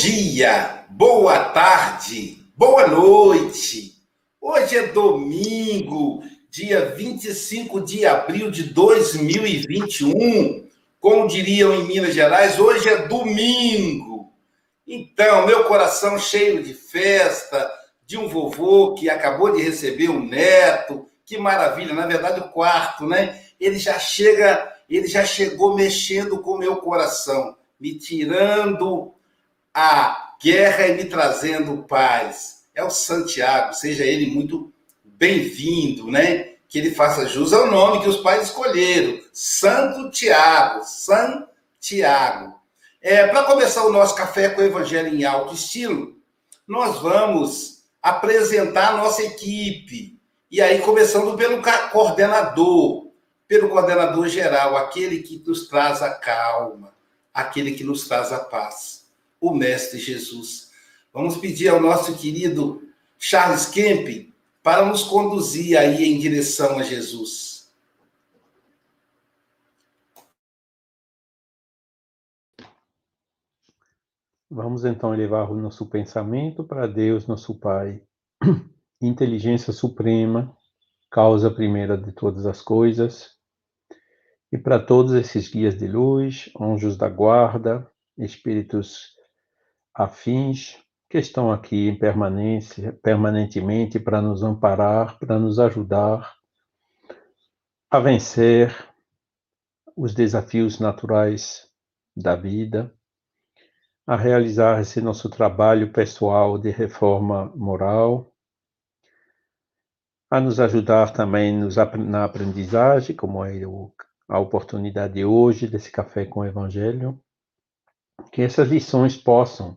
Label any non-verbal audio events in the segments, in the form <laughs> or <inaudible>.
Dia, boa tarde, boa noite. Hoje é domingo, dia 25 de abril de 2021. Como diriam em Minas Gerais, hoje é domingo. Então, meu coração cheio de festa, de um vovô que acabou de receber um neto. Que maravilha, na verdade, o quarto, né? Ele já chega, ele já chegou mexendo com o meu coração, me tirando a guerra e me trazendo paz. É o Santiago, seja ele muito bem-vindo, né? Que ele faça jus ao nome que os pais escolheram, Santo Tiago, Santiago. É, Para começar o nosso café com o Evangelho em alto estilo, nós vamos apresentar a nossa equipe. E aí, começando pelo coordenador, pelo coordenador geral, aquele que nos traz a calma, aquele que nos traz a paz o Mestre Jesus. Vamos pedir ao nosso querido Charles Kemp para nos conduzir aí em direção a Jesus. Vamos então elevar o nosso pensamento para Deus, nosso Pai, <clears throat> inteligência suprema, causa primeira de todas as coisas, e para todos esses guias de luz, anjos da guarda, espíritos afins que estão aqui permanentemente para nos amparar, para nos ajudar a vencer os desafios naturais da vida, a realizar esse nosso trabalho pessoal de reforma moral, a nos ajudar também nos, na aprendizagem, como é a oportunidade de hoje desse café com o Evangelho, que essas lições possam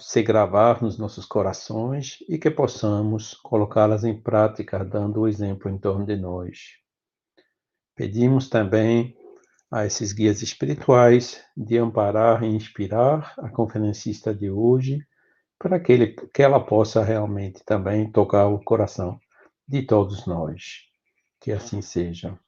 se gravar nos nossos corações e que possamos colocá-las em prática, dando o exemplo em torno de nós. Pedimos também a esses guias espirituais de amparar e inspirar a conferencista de hoje, para que, ele, que ela possa realmente também tocar o coração de todos nós. Que assim seja.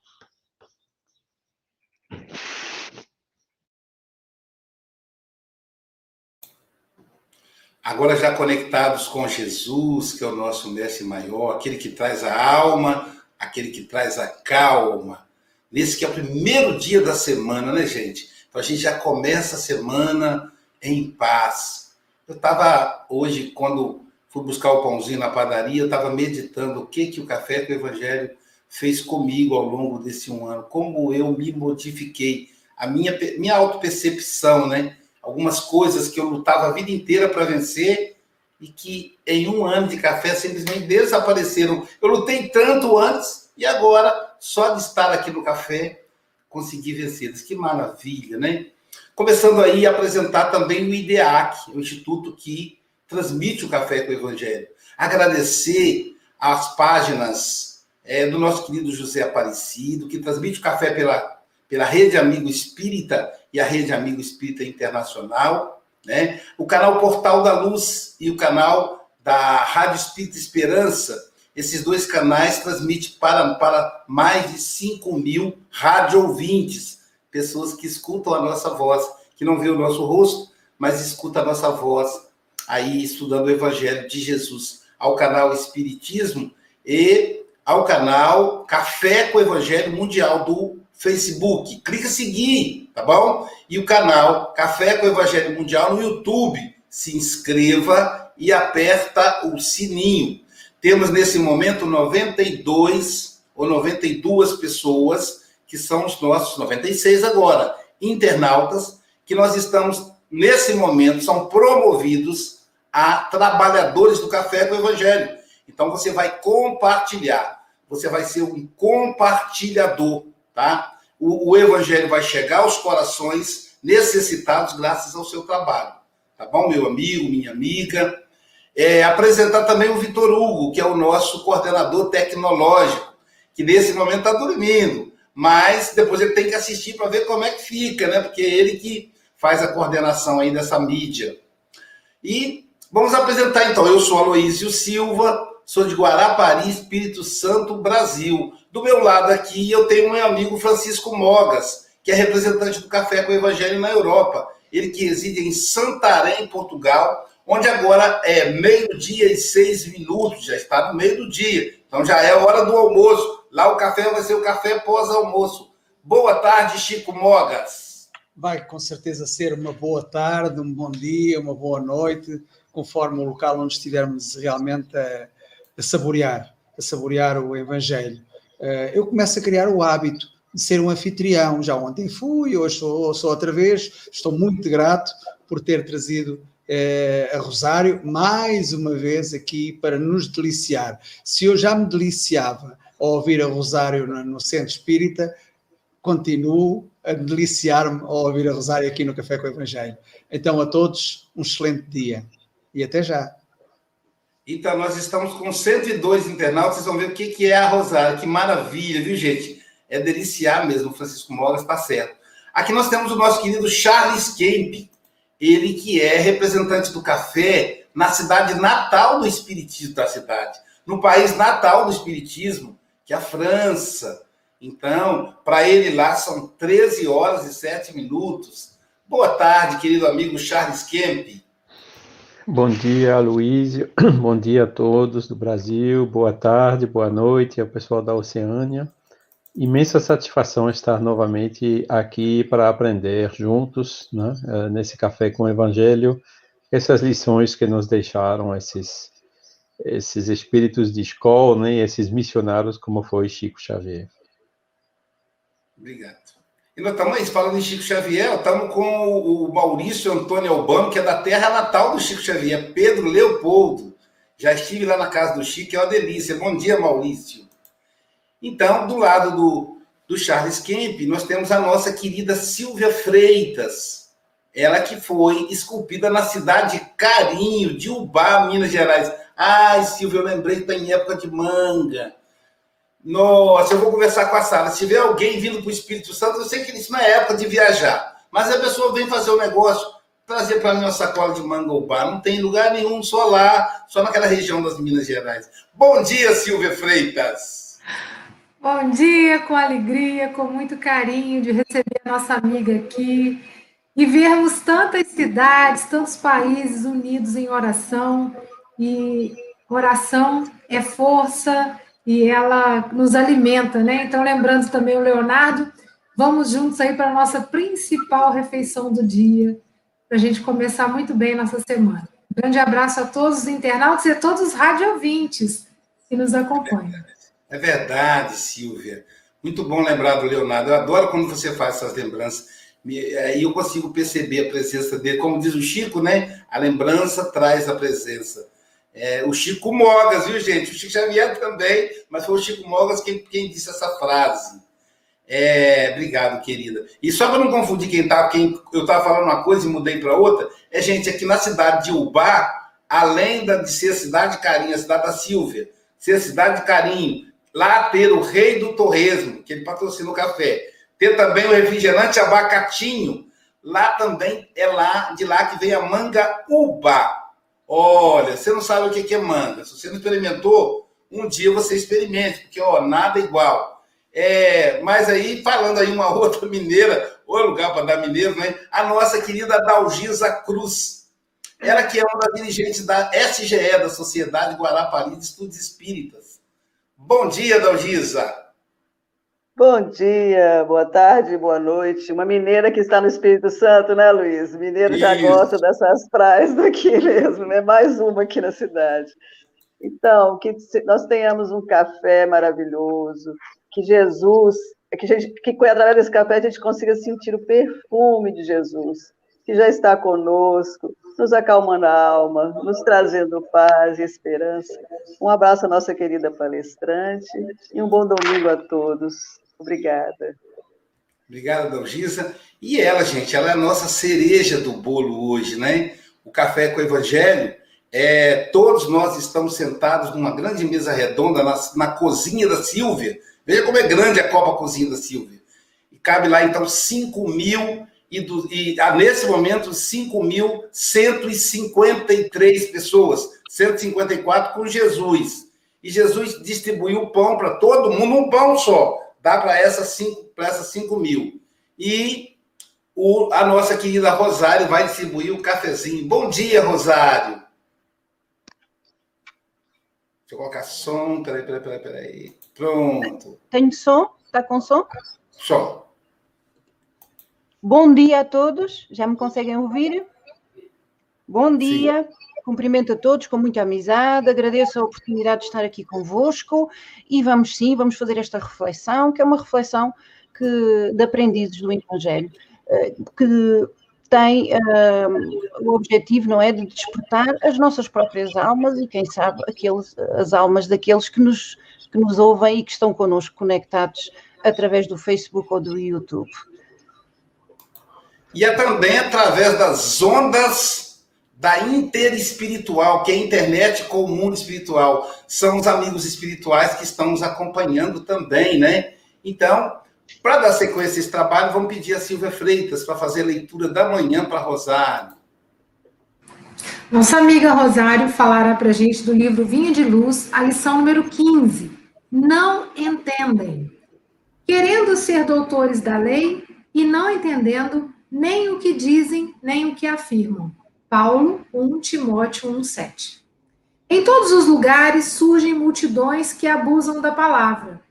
Agora já conectados com Jesus, que é o nosso mestre maior, aquele que traz a alma, aquele que traz a calma. Nesse que é o primeiro dia da semana, né, gente? Então a gente já começa a semana em paz. Eu estava hoje, quando fui buscar o pãozinho na padaria, eu estava meditando o que, que o Café com o Evangelho fez comigo ao longo desse um ano, como eu me modifiquei, a minha, minha autopercepção, né? Algumas coisas que eu lutava a vida inteira para vencer e que em um ano de café simplesmente desapareceram. Eu lutei tanto antes e agora, só de estar aqui no café, consegui vencê-las. Que maravilha, né? Começando aí a apresentar também o IDEAC, o instituto que transmite o Café com o Evangelho. Agradecer as páginas é, do nosso querido José Aparecido, que transmite o café pela, pela Rede Amigo Espírita e a Rede Amigo Espírita Internacional, né? o canal Portal da Luz e o canal da Rádio Espírita Esperança. Esses dois canais transmitem para, para mais de 5 mil rádio ouvintes, pessoas que escutam a nossa voz, que não vê o nosso rosto, mas escuta a nossa voz aí estudando o Evangelho de Jesus, ao canal Espiritismo e ao canal Café com o Evangelho Mundial do Facebook. Clica seguir, tá bom? E o canal Café com o Evangelho Mundial no YouTube. Se inscreva e aperta o sininho. Temos nesse momento 92 ou 92 pessoas que são os nossos 96 agora, internautas, que nós estamos nesse momento são promovidos a trabalhadores do café com o evangelho. Então você vai compartilhar, você vai ser um compartilhador tá? O, o evangelho vai chegar aos corações necessitados graças ao seu trabalho, tá bom, meu amigo, minha amiga? É, apresentar também o Vitor Hugo, que é o nosso coordenador tecnológico, que nesse momento está dormindo, mas depois ele tem que assistir para ver como é que fica, né? Porque é ele que faz a coordenação aí dessa mídia. E vamos apresentar então. Eu sou Aloísio Silva, sou de Guarapari, Espírito Santo, Brasil. Do meu lado aqui, eu tenho um amigo Francisco Mogas, que é representante do Café com o Evangelho na Europa. ele que reside em Santarém, Portugal, onde agora é meio-dia e seis minutos, já está no meio do dia, então já é hora do almoço. Lá o café vai ser o café pós-almoço. Boa tarde, Chico Mogas. Vai com certeza ser uma boa tarde, um bom dia, uma boa noite, conforme o local onde estivermos realmente a, a saborear, a saborear o Evangelho. Eh, eu começo a criar o hábito de ser um anfitrião. Já ontem fui, hoje sou, sou outra vez. Estou muito grato por ter trazido eh, a Rosário mais uma vez aqui para nos deliciar. Se eu já me deliciava ao ouvir a Rosário no, no Centro Espírita, continuo a deliciar-me ao ouvir a Rosário aqui no Café com o Evangelho. Então, a todos, um excelente dia e até já. Então, nós estamos com 102 internautas, vocês vão ver o que, que é a Rosário, que maravilha, viu, gente? É deliciar mesmo, Francisco Mogas está certo. Aqui nós temos o nosso querido Charles Kemp, ele que é representante do café na cidade natal do espiritismo da cidade, no país natal do espiritismo, que é a França. Então, para ele lá são 13 horas e 7 minutos. Boa tarde, querido amigo Charles Kemp. Bom dia, Luiz. <clears throat> Bom dia a todos do Brasil. Boa tarde, boa noite ao pessoal da Oceânia. Imensa satisfação estar novamente aqui para aprender juntos, né, eh, nesse café com o Evangelho, essas lições que nos deixaram esses esses espíritos de escola, né, esses missionários como foi Chico Xavier. Obrigado. E nós estamos falando em Chico Xavier, estamos com o Maurício Antônio Albano, que é da terra natal do Chico Xavier, Pedro Leopoldo. Já estive lá na casa do Chico, é uma delícia. Bom dia, Maurício. Então, do lado do, do Charles Kemp, nós temos a nossa querida Silvia Freitas. Ela que foi esculpida na cidade de Carinho, de Ubá, Minas Gerais. Ai, Silvia, eu lembrei que está em época de manga. Nossa, eu vou conversar com a Sara. Se tiver alguém vindo para o Espírito Santo, eu sei que isso não é época de viajar. Mas a pessoa vem fazer o um negócio, trazer para mim uma sacola de manga Ubá. Não tem lugar nenhum, só lá, só naquela região das Minas Gerais. Bom dia, Silvia Freitas. Bom dia, com alegria, com muito carinho de receber a nossa amiga aqui e vermos tantas cidades, tantos países unidos em oração. E oração é força e ela nos alimenta, né? Então, lembrando também o Leonardo, vamos juntos aí para a nossa principal refeição do dia, para a gente começar muito bem nossa semana. Grande abraço a todos os internautas e a todos os radiovintes que nos acompanham. É verdade, Silvia. Muito bom lembrar do Leonardo. Eu adoro quando você faz essas lembranças. Aí eu consigo perceber a presença dele. Como diz o Chico, né? A lembrança traz a presença. É, o Chico Mogas, viu, gente? O Chico Xavier também, mas foi o Chico Mogas quem, quem disse essa frase. É, obrigado, querida. E só para não confundir quem tá, quem eu estava falando uma coisa e mudei para outra, é gente aqui na cidade de Ubá, além de ser a cidade de carinho, a cidade da Silvia, ser a cidade de carinho, lá ter o rei do torresmo, que ele patrocina o café, ter também o refrigerante abacatinho, lá também é lá de lá que vem a manga uba. Olha, você não sabe o que é manga. Se você não experimentou, um dia você experimente, porque ó, nada igual. É, mas aí, falando aí uma <laughs> outra mineira, ou lugar para dar mineiro, né? A nossa querida Dalgisa Cruz. Ela que é uma das dirigentes da SGE, da Sociedade Guarapari de Estudos Espíritas. Bom dia, Dalgisa. Bom dia, boa tarde, boa noite. Uma mineira que está no Espírito Santo, né, Luiz? Mineiro já gosta dessas praias <laughs> daqui mesmo, né? Mais uma aqui na cidade. Então, que nós tenhamos um café maravilhoso, que Jesus, que, a gente, que através desse café a gente consiga sentir o perfume de Jesus, que já está conosco, nos acalmando a alma, nos trazendo paz e esperança. Um abraço à nossa querida palestrante e um bom domingo a todos. Obrigada. Obrigada, Dalgisa. E ela, gente, ela é a nossa cereja do bolo hoje, né? O Café com o Evangelho. É, todos nós estamos sentados numa grande mesa redonda na, na cozinha da Silvia. Veja como é grande a Copa Cozinha da Silvia. E cabe lá, então, 5 mil e, do, e ah, nesse momento 5.153 pessoas, 154 com Jesus. E Jesus distribuiu o pão para todo mundo, um pão só, dá para essas 5 essas cinco mil. E o, a nossa querida Rosário vai distribuir o cafezinho. Bom dia, Rosário. Deixa eu colocar som. Peraí, peraí, peraí, peraí. Pronto. Tenho som? Está com som? Som. Bom dia a todos. Já me conseguem ouvir? Bom dia. Sim. Cumprimento a todos com muita amizade, agradeço a oportunidade de estar aqui convosco e vamos sim, vamos fazer esta reflexão, que é uma reflexão que, de aprendizes do Evangelho, eh, que tem uh, o objetivo, não é, de despertar as nossas próprias almas e, quem sabe, aqueles, as almas daqueles que nos, que nos ouvem e que estão connosco conectados através do Facebook ou do YouTube. E é também através das ondas da interespiritual, que é a internet com o mundo espiritual. São os amigos espirituais que estão nos acompanhando também, né? Então, para dar sequência a esse trabalho, vamos pedir a Silvia Freitas para fazer a leitura da manhã para Rosário. Nossa amiga Rosário falará para a gente do livro Vinho de Luz, a lição número 15. Não entendem. Querendo ser doutores da lei e não entendendo nem o que dizem, nem o que afirmam Paulo 1 Timóteo 1:7. Em todos os lugares surgem multidões que abusam da palavra.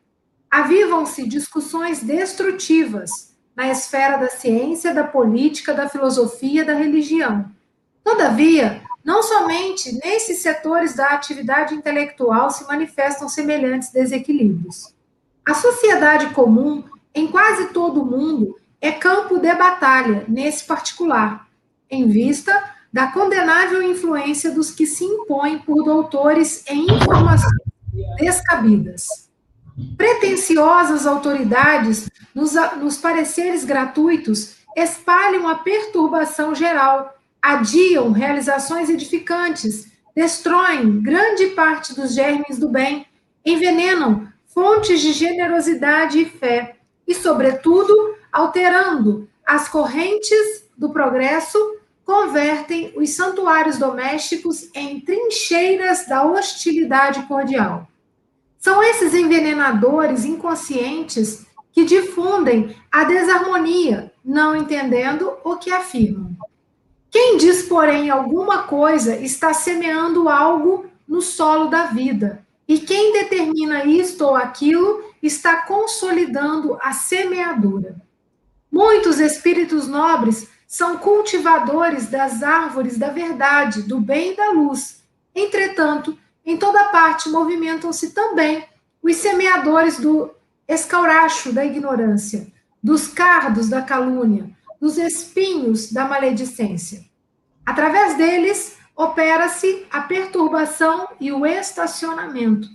Avivam-se discussões destrutivas na esfera da ciência, da política, da filosofia, da religião. Todavia, não somente nesses setores da atividade intelectual se manifestam semelhantes desequilíbrios. A sociedade comum, em quase todo o mundo, é campo de batalha nesse particular, em vista da condenável influência dos que se impõem por doutores em informações descabidas. Pretensiosas autoridades, nos, nos pareceres gratuitos, espalham a perturbação geral, adiam realizações edificantes, destroem grande parte dos germes do bem, envenenam fontes de generosidade e fé, e, sobretudo, alterando as correntes do progresso convertem os santuários domésticos em trincheiras da hostilidade cordial. São esses envenenadores inconscientes que difundem a desarmonia, não entendendo o que afirmam. Quem diz, porém, alguma coisa está semeando algo no solo da vida, e quem determina isto ou aquilo está consolidando a semeadura. Muitos espíritos nobres são cultivadores das árvores da verdade, do bem e da luz. Entretanto, em toda parte movimentam-se também os semeadores do escauracho da ignorância, dos cardos da calúnia, dos espinhos da maledicência. Através deles, opera-se a perturbação e o estacionamento.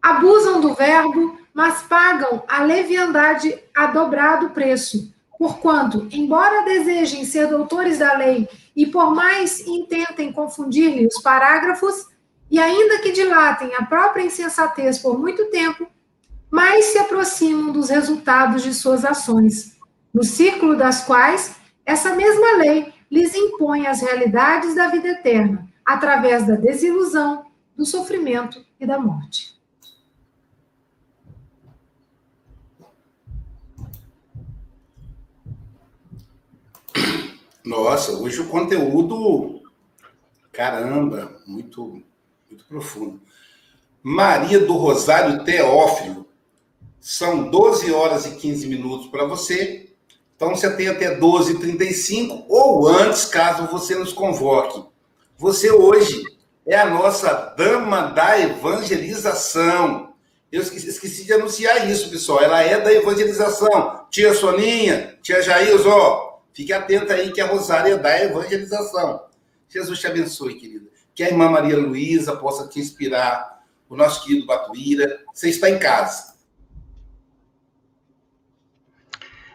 Abusam do verbo, mas pagam a leviandade a dobrado preço, Porquanto, embora desejem ser doutores da lei e por mais intentem confundir-lhe os parágrafos, e ainda que dilatem a própria insensatez por muito tempo, mais se aproximam dos resultados de suas ações, no círculo das quais essa mesma lei lhes impõe as realidades da vida eterna, através da desilusão, do sofrimento e da morte. Nossa, hoje o conteúdo, caramba, muito, muito profundo. Maria do Rosário Teófilo, são 12 horas e 15 minutos para você. Então você tem até 12h35 ou antes, caso você nos convoque. Você hoje é a nossa dama da evangelização. Eu esqueci, de anunciar isso, pessoal. Ela é da evangelização. Tia Soninha, tia Jails, ó, Fique atenta aí que a Rosária dá evangelização. Jesus te abençoe, querida. Que a irmã Maria Luísa possa te inspirar, o nosso querido Batuíra. Você está em casa.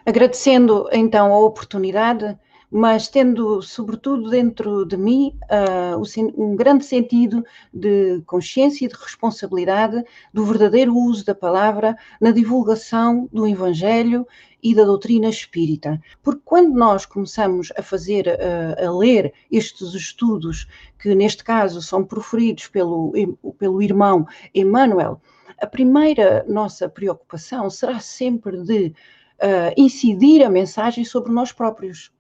Agradecendo então a oportunidade, mas tendo, sobretudo, dentro de mim uh, um grande sentido de consciência e de responsabilidade do verdadeiro uso da palavra na divulgação do Evangelho e da doutrina espírita. Porque quando nós começamos a fazer, a, a ler estes estudos, que neste caso são proferidos pelo, pelo irmão Emmanuel, a primeira nossa preocupação será sempre de uh, incidir a mensagem sobre nós próprios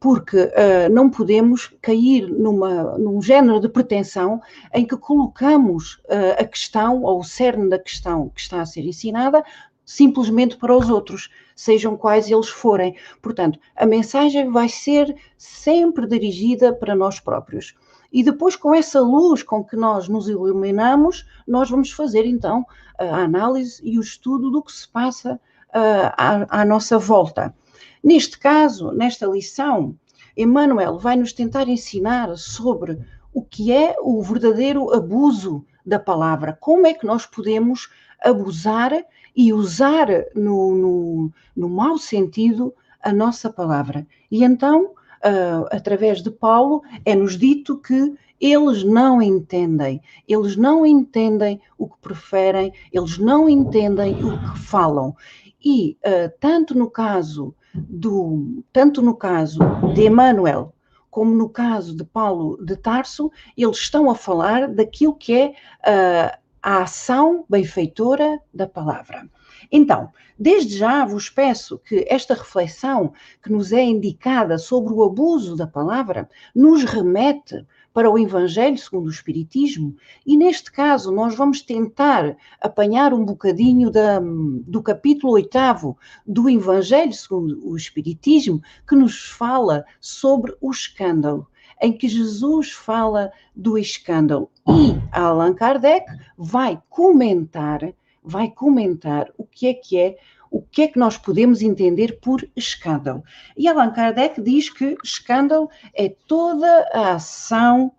porque uh, não podemos cair numa, num género de pretensão em que colocamos uh, a questão ou o cerne da questão que está a ser ensinada simplesmente para os outros, sejam quais eles forem. Portanto, a mensagem vai ser sempre dirigida para nós próprios. E depois, com essa luz com que nós nos iluminamos, nós vamos fazer então a análise e o estudo do que se passa à, à nossa volta. Neste caso, nesta lição, Emmanuel vai nos tentar ensinar sobre o que é o verdadeiro abuso da palavra, como é que nós podemos abusar e usar no, no, no mau sentido a nossa palavra. E então, uh, através de Paulo, é-nos dito que eles não entendem, eles não entendem o que preferem, eles não entendem o que falam. E uh, tanto no caso do, tanto no caso de Emmanuel como no caso de Paulo de Tarso, eles estão a falar daquilo que é uh, a ação benfeitora da palavra. Então, desde já vos peço que esta reflexão que nos é indicada sobre o abuso da palavra nos remete para o Evangelho segundo o Espiritismo, e neste caso nós vamos tentar apanhar um bocadinho da, do capítulo oitavo do Evangelho segundo o Espiritismo, que nos fala sobre o escândalo em que Jesus fala do escândalo. E Allan Kardec vai comentar, vai comentar o que é que é, o que é que nós podemos entender por escândalo. E Allan Kardec diz que escândalo é toda a ação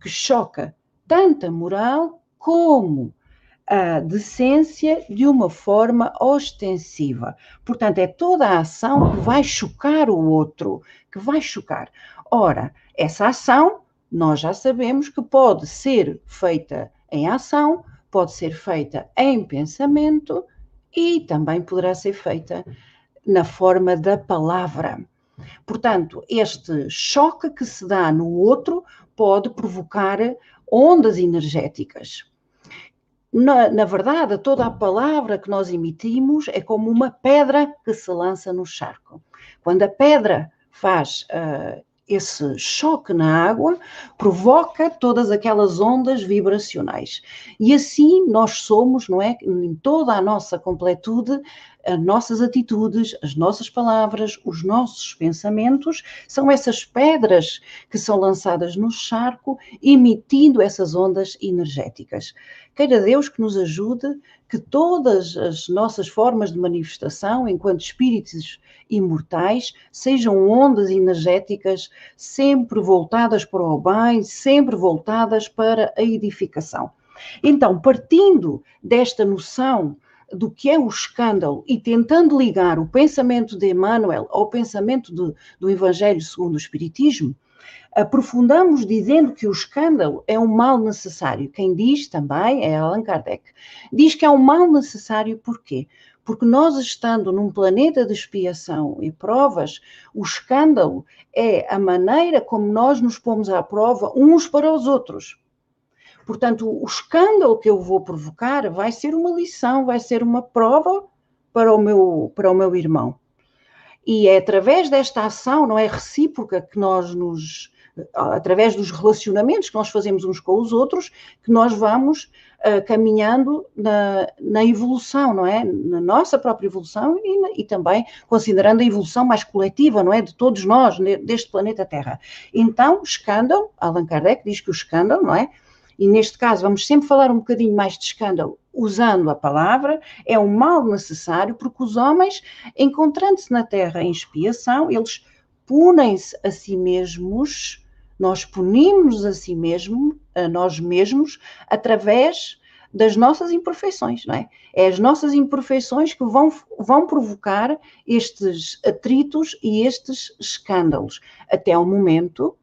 que choca tanto a moral como a decência de uma forma ostensiva. Portanto, é toda a ação que vai chocar o outro, que vai chocar. Ora, essa ação, nós já sabemos que pode ser feita em ação, pode ser feita em pensamento e também poderá ser feita na forma da palavra. Portanto, este choque que se dá no outro pode provocar ondas energéticas. Na, na, verdade, toda a palavra que nós emitimos é como uma pedra que se lança no charco. Quando a pedra faz uh, esse choque na água provoca todas aquelas ondas vibracionais. E assim nós somos, não é? Em toda a nossa completude, as nossas atitudes, as nossas palavras, os nossos pensamentos são essas pedras que são lançadas no charco, emitindo essas ondas energéticas. Queira Deus que nos ajude, que todas as nossas formas de manifestação, enquanto espíritos imortais, sejam ondas energéticas sempre voltadas para o bem, sempre voltadas para a edificação. Então, partindo desta noção do que é o escândalo e tentando ligar o pensamento de Emmanuel ao pensamento do, Evangelho segundo o Espiritismo, aprofundamos dizendo que o escândalo é um mal necessário. Quem diz também é Allan Kardec. Diz que é um mal necessário por quê? Porque nós estando num planeta de expiação e provas, o escândalo é a maneira como nós nos pomos à prova uns para os outros. Portanto, o escândalo que eu vou provocar vai ser uma lição, vai ser uma prova para o meu, para o meu irmão. E é através desta ação, não é recíproca, que nós nos, através dos relacionamentos que nós fazemos uns com os outros, que nós vamos uh, caminhando na, na, evolução, não é? Na nossa própria evolução e, e, também considerando a evolução mais coletiva, não é? De todos nós, deste planeta Terra. Então, escândalo, Allan Kardec diz que o escândalo, não é? E neste caso vamos sempre falar um bocadinho mais de escândalo usando a palavra, é um mal necessário, porque os homens, encontrando-se na terra em expiação, eles punem-se a si mesmos, nós punimos a si mesmo, a nós mesmos, através das nossas imperfeições, não é? É as nossas imperfeições que vão, vão provocar estes atritos e estes escândalos, até o momento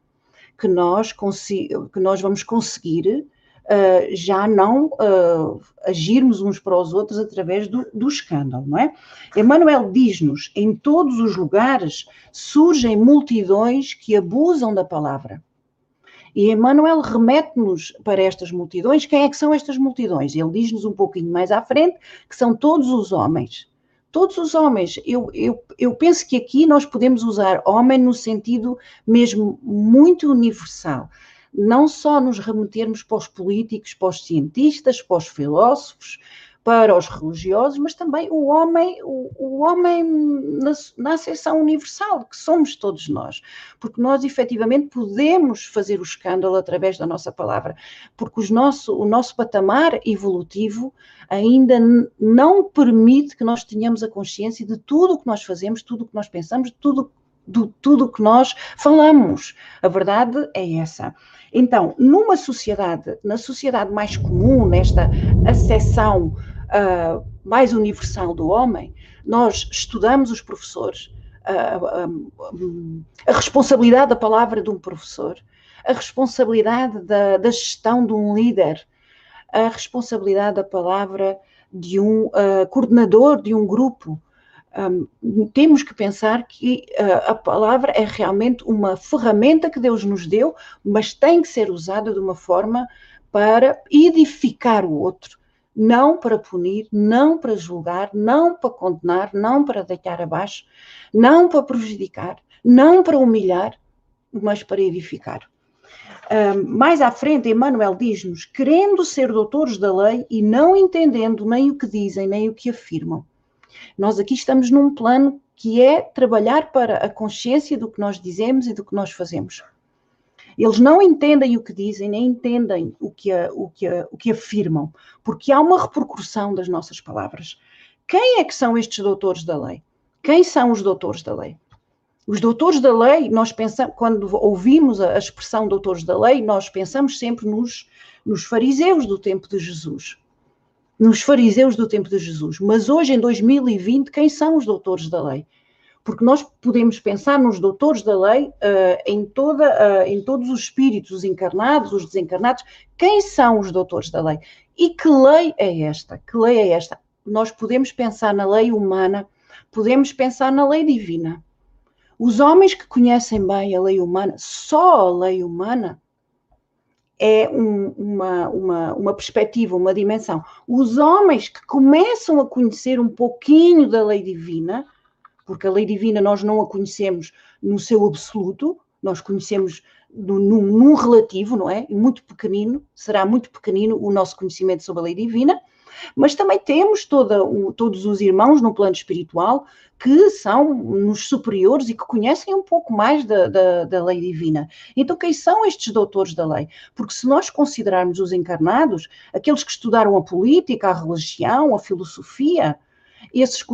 que nós, que nós vamos conseguir uh, já não uh, agirmos uns para os outros através do, do escândalo, não é? Emmanuel diz-nos: em todos os lugares surgem multidões que abusam da palavra. E Emmanuel remete-nos para estas multidões. Quem é que são estas multidões? Ele diz-nos um pouquinho mais à frente que são todos os homens todos os homens. Eu, eu, eu penso que aqui nós podemos usar homem no sentido mesmo muito universal. Não só nos remetermos para os políticos, para os cientistas, para os filósofos, para os religiosos, mas também o homem, o, o homem na, na universal, que somos todos nós, porque nós efetivamente podemos fazer o escândalo através da nossa palavra, porque os nosso, o nosso patamar evolutivo ainda não permite que nós tenhamos a consciência de tudo o que nós fazemos, tudo o que nós pensamos, tudo do tudo que nós falamos. A verdade é essa. Então, numa sociedade, na sociedade mais comum, nesta acessão uh, mais universal do homem, nós estudamos os professores, a responsabilidade da palavra de um professor, a responsabilidade da, da, gestão de um líder, a responsabilidade da palavra de um uh, coordenador de um grupo. Um, temos que pensar que uh, a palavra é realmente uma ferramenta que Deus nos deu, mas tem que ser usada de uma forma para edificar o outro, não para punir, não para julgar, não para condenar, não para deitar abaixo, não para prejudicar, não para humilhar, mas para edificar. Uh, mais à frente, Emmanuel diz-nos: querendo ser doutores da lei e não entendendo nem o que dizem, nem o que afirmam. Nós aqui estamos num plano que é trabalhar para a consciência do que nós dizemos e do que nós fazemos. Eles não entendem o que dizem, nem entendem o que, o que, o que afirmam, porque há uma repercussão das nossas palavras. Quem é que são estes doutores da lei? Quem são os doutores da lei? Os doutores da lei, nós pensamos, quando ouvimos a, expressão doutores da lei, nós pensamos sempre nos, nos fariseus do tempo de Jesus. Nos fariseus do tempo de Jesus. Mas hoje, em 2020, quem são os doutores da lei? Porque nós podemos pensar nos doutores da lei uh, em, toda, uh, em todos os espíritos, os encarnados, os desencarnados. Quem são os doutores da lei? E que lei é esta? Que lei é esta? Nós podemos pensar na lei humana, podemos pensar na lei divina. Os homens que conhecem bem a lei humana, só a lei humana, é um, uma, uma, uma perspectiva, uma dimensão. Os homens que começam a conhecer um pouquinho da lei divina, porque a lei divina nós não a conhecemos no seu absoluto, nós conhecemos num, num relativo, não é? Muito pequenino, será muito pequenino o nosso conhecimento sobre a lei divina, mas também temos toda, o, todos os irmãos no plano espiritual que são nos superiores e que conhecem um pouco mais da, da, da, lei divina. Então, quem são estes doutores da lei? Porque se nós considerarmos os encarnados, aqueles que estudaram a política, a religião, a filosofia, esses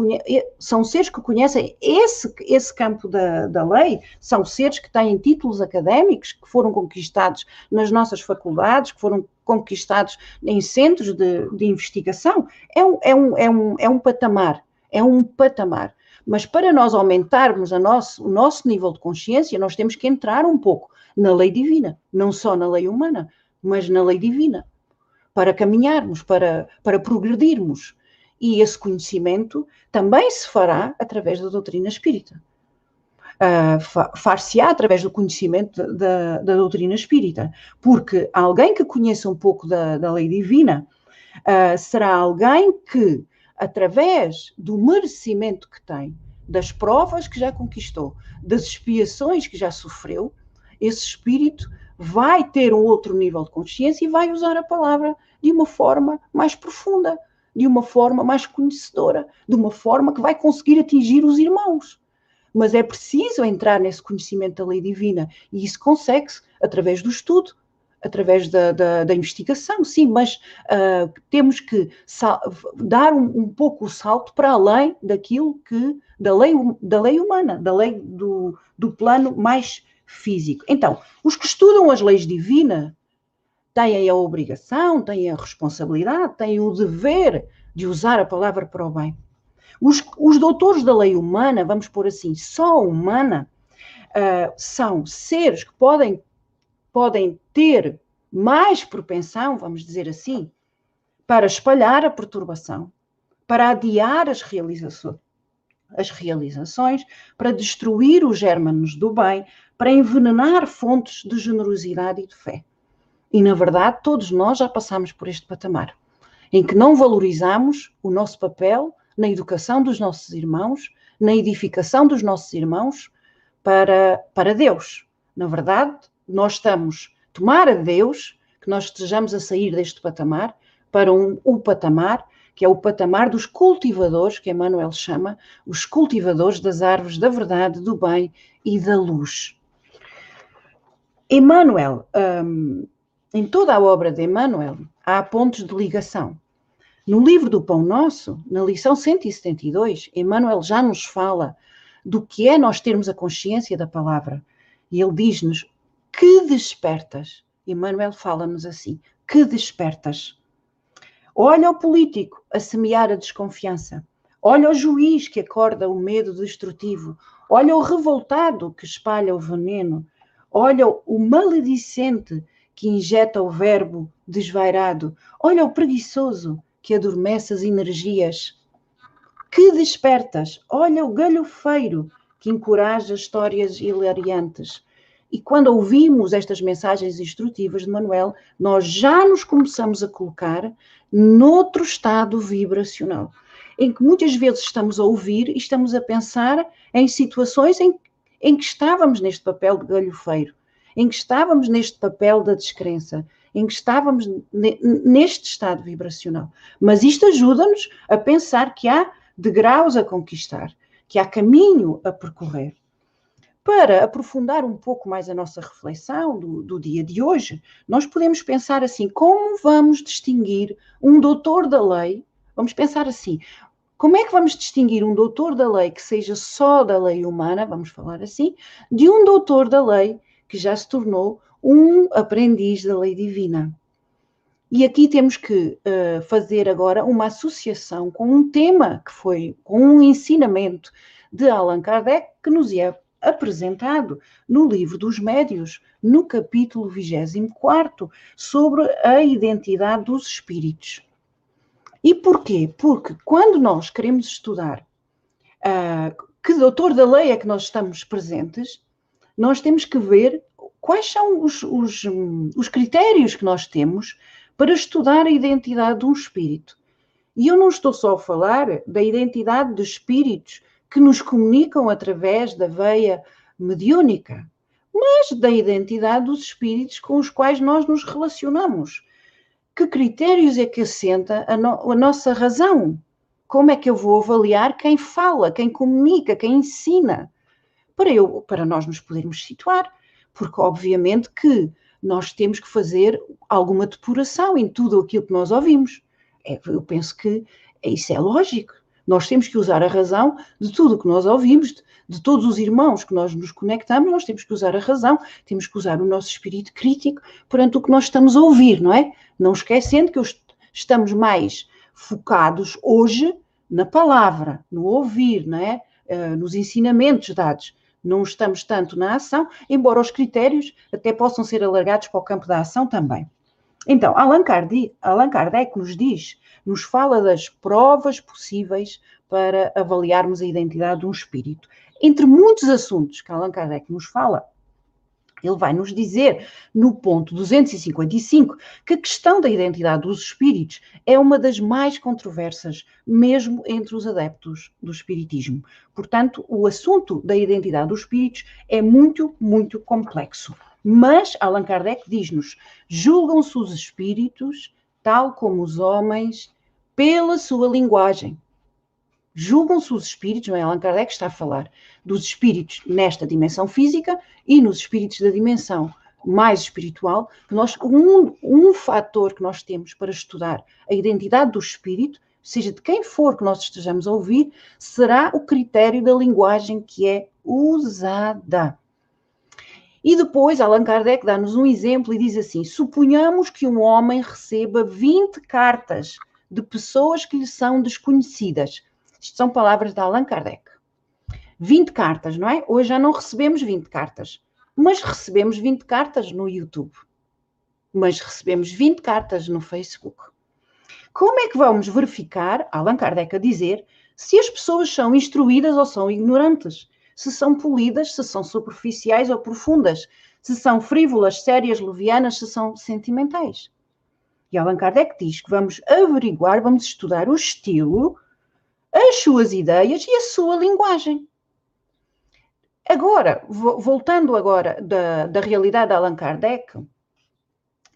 são seres que conhecem esse, esse campo da, da lei, são seres que têm títulos académicos, que foram conquistados nas nossas faculdades, que foram conquistados em centros de, de investigação. É um, é, um, é, um, é um patamar, é um patamar. Mas para nós aumentarmos nosso, o nosso nível de consciência, nós temos que entrar um pouco na lei divina, não só na lei humana, mas na lei divina, para caminharmos, para, para progredirmos e esse conhecimento também se fará através da doutrina espírita. Uh, far-se-á através do conhecimento da, da, doutrina espírita, porque alguém que conheça um pouco da, da lei divina uh, será alguém que, através do merecimento que tem, das provas que já conquistou, das expiações que já sofreu, esse espírito vai ter um outro nível de consciência e vai usar a palavra de uma forma mais profunda, de uma forma mais conhecedora, de uma forma que vai conseguir atingir os irmãos. Mas é preciso entrar nesse conhecimento da lei divina e isso consegue-se através do estudo, através da, da, da investigação, sim, mas uh, temos que dar um, um, pouco o salto para além daquilo que, da lei, da lei humana, da lei do, do plano mais físico. Então, os que estudam as leis divinas têm a obrigação, têm a responsabilidade, têm o dever de usar a palavra para o bem. Os, os doutores da lei humana, vamos pôr assim, só humana, uh, são seres que podem, podem ter mais propensão, vamos dizer assim, para espalhar a perturbação, para adiar as realizações, as realizações, para destruir os gérmenes do bem, para envenenar fontes de generosidade e de fé. E, na verdade, todos nós já passamos por este patamar, em que não valorizamos o nosso papel na educação dos nossos irmãos, na edificação dos nossos irmãos para, para Deus. Na verdade, nós estamos a tomar a Deus que nós estejamos a sair deste patamar para um, o patamar que é o patamar dos cultivadores, que Emmanuel chama, os cultivadores das árvores da verdade, do bem e da luz. Emmanuel, um, em toda a obra de Emmanuel, há pontos de ligação. No livro do Pão Nosso, na lição 172, Emmanuel já nos fala do que é nós termos a consciência da palavra. E ele diz-nos: que despertas? Emmanuel fala-nos assim: que despertas? Olha o político a semear a desconfiança. Olha o juiz que acorda o medo destrutivo. Olha o revoltado que espalha o veneno. Olha o maledicente que injeta o verbo desvairado. Olha o preguiçoso que adormece as energias. Que despertas? Olha o galhofeiro que encoraja histórias hilariantes. E quando ouvimos estas mensagens instrutivas de Manuel, nós já nos começamos a colocar noutro estado vibracional, em que muitas vezes estamos a ouvir e estamos a pensar em situações em, em que estávamos neste papel de galhofeiro, em que estávamos neste papel da descrença, em que estávamos neste estado vibracional. Mas isto ajuda-nos a pensar que há degraus a conquistar, que há caminho a percorrer para aprofundar um pouco mais a nossa reflexão do, do, dia de hoje, nós podemos pensar assim: como vamos distinguir um doutor da lei? Vamos pensar assim: como é que vamos distinguir um doutor da lei que seja só da lei humana, vamos falar assim, de um doutor da lei que já se tornou um aprendiz da lei divina? E aqui temos que uh, fazer agora uma associação com um tema que foi, com um ensinamento de Allan Kardec que nos é apresentado no livro dos médios, no capítulo 24, sobre a identidade dos espíritos. E porquê? Porque quando nós queremos estudar uh, que doutor da lei é que nós estamos presentes, nós temos que ver quais são os, os, os critérios que nós temos para estudar a identidade de um espírito. E eu não estou só a falar da identidade de espíritos que nos comunicam através da veia mediúnica, mas da identidade dos espíritos com os quais nós nos relacionamos. Que critérios é que assenta a, no, a nossa razão? Como é que eu vou avaliar quem fala, quem comunica, quem ensina? Para, eu, para nós nos podermos situar, porque obviamente que nós temos que fazer alguma depuração em tudo aquilo que nós ouvimos. É, eu penso que isso é lógico. Nós temos que usar a razão de tudo o que nós ouvimos, de, de todos os irmãos que nós nos conectamos, nós temos que usar a razão, temos que usar o nosso espírito crítico perante o que nós estamos a ouvir, não é? Não esquecendo que estamos mais focados hoje na palavra, no ouvir, não é? Uh, nos ensinamentos dados. Não estamos tanto na ação, embora os critérios até possam ser alargados para o campo da ação também. Então, Allan Kardec, Allan Kardec nos diz, nos fala das provas possíveis para avaliarmos a identidade de um espírito. Entre muitos assuntos que Allan Kardec nos fala, ele vai nos dizer, no ponto 255, que a questão da identidade dos espíritos é uma das mais controversas, mesmo entre os adeptos do espiritismo. Portanto, o assunto da identidade dos espíritos é muito, muito complexo. Mas Allan Kardec diz-nos: julgam-se os espíritos, tal como os homens, pela sua linguagem. Julgam-se os espíritos, não é? Allan Kardec está a falar dos espíritos nesta dimensão física e nos espíritos da dimensão mais espiritual, que nós, um, um fator que nós temos para estudar a identidade do espírito, seja de quem for que nós estejamos a ouvir, será o critério da linguagem que é usada. E depois Allan Kardec dá-nos um exemplo e diz assim: suponhamos que um homem receba 20 cartas de pessoas que lhe são desconhecidas. Isto são palavras de Allan Kardec. 20 cartas, não é? Hoje já não recebemos 20 cartas, mas recebemos 20 cartas no YouTube. Mas recebemos 20 cartas no Facebook. Como é que vamos verificar, Allan Kardec a dizer, se as pessoas são instruídas ou são ignorantes? se são polidas, se são superficiais ou profundas, se são frívolas, sérias, levianas, se são sentimentais. E Allan Kardec diz que vamos averiguar, vamos estudar o estilo, as suas ideias e a sua linguagem. Agora, voltando agora da, da realidade de Allan Kardec,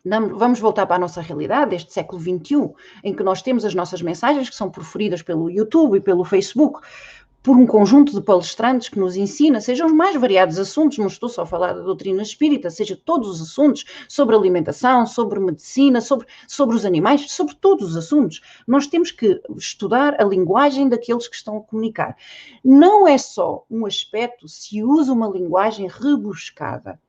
vamos voltar para a nossa realidade deste século XXI, em que nós temos as nossas mensagens que são proferidas pelo YouTube e pelo Facebook, por um conjunto de palestrantes que nos ensina, sejam os mais variados assuntos, não estou só a falar da doutrina espírita, seja todos os assuntos sobre alimentação, sobre medicina, sobre, sobre os animais, sobre todos os assuntos. Nós temos que estudar a linguagem daqueles que estão a comunicar. Não é só um aspecto se usa uma linguagem rebuscada,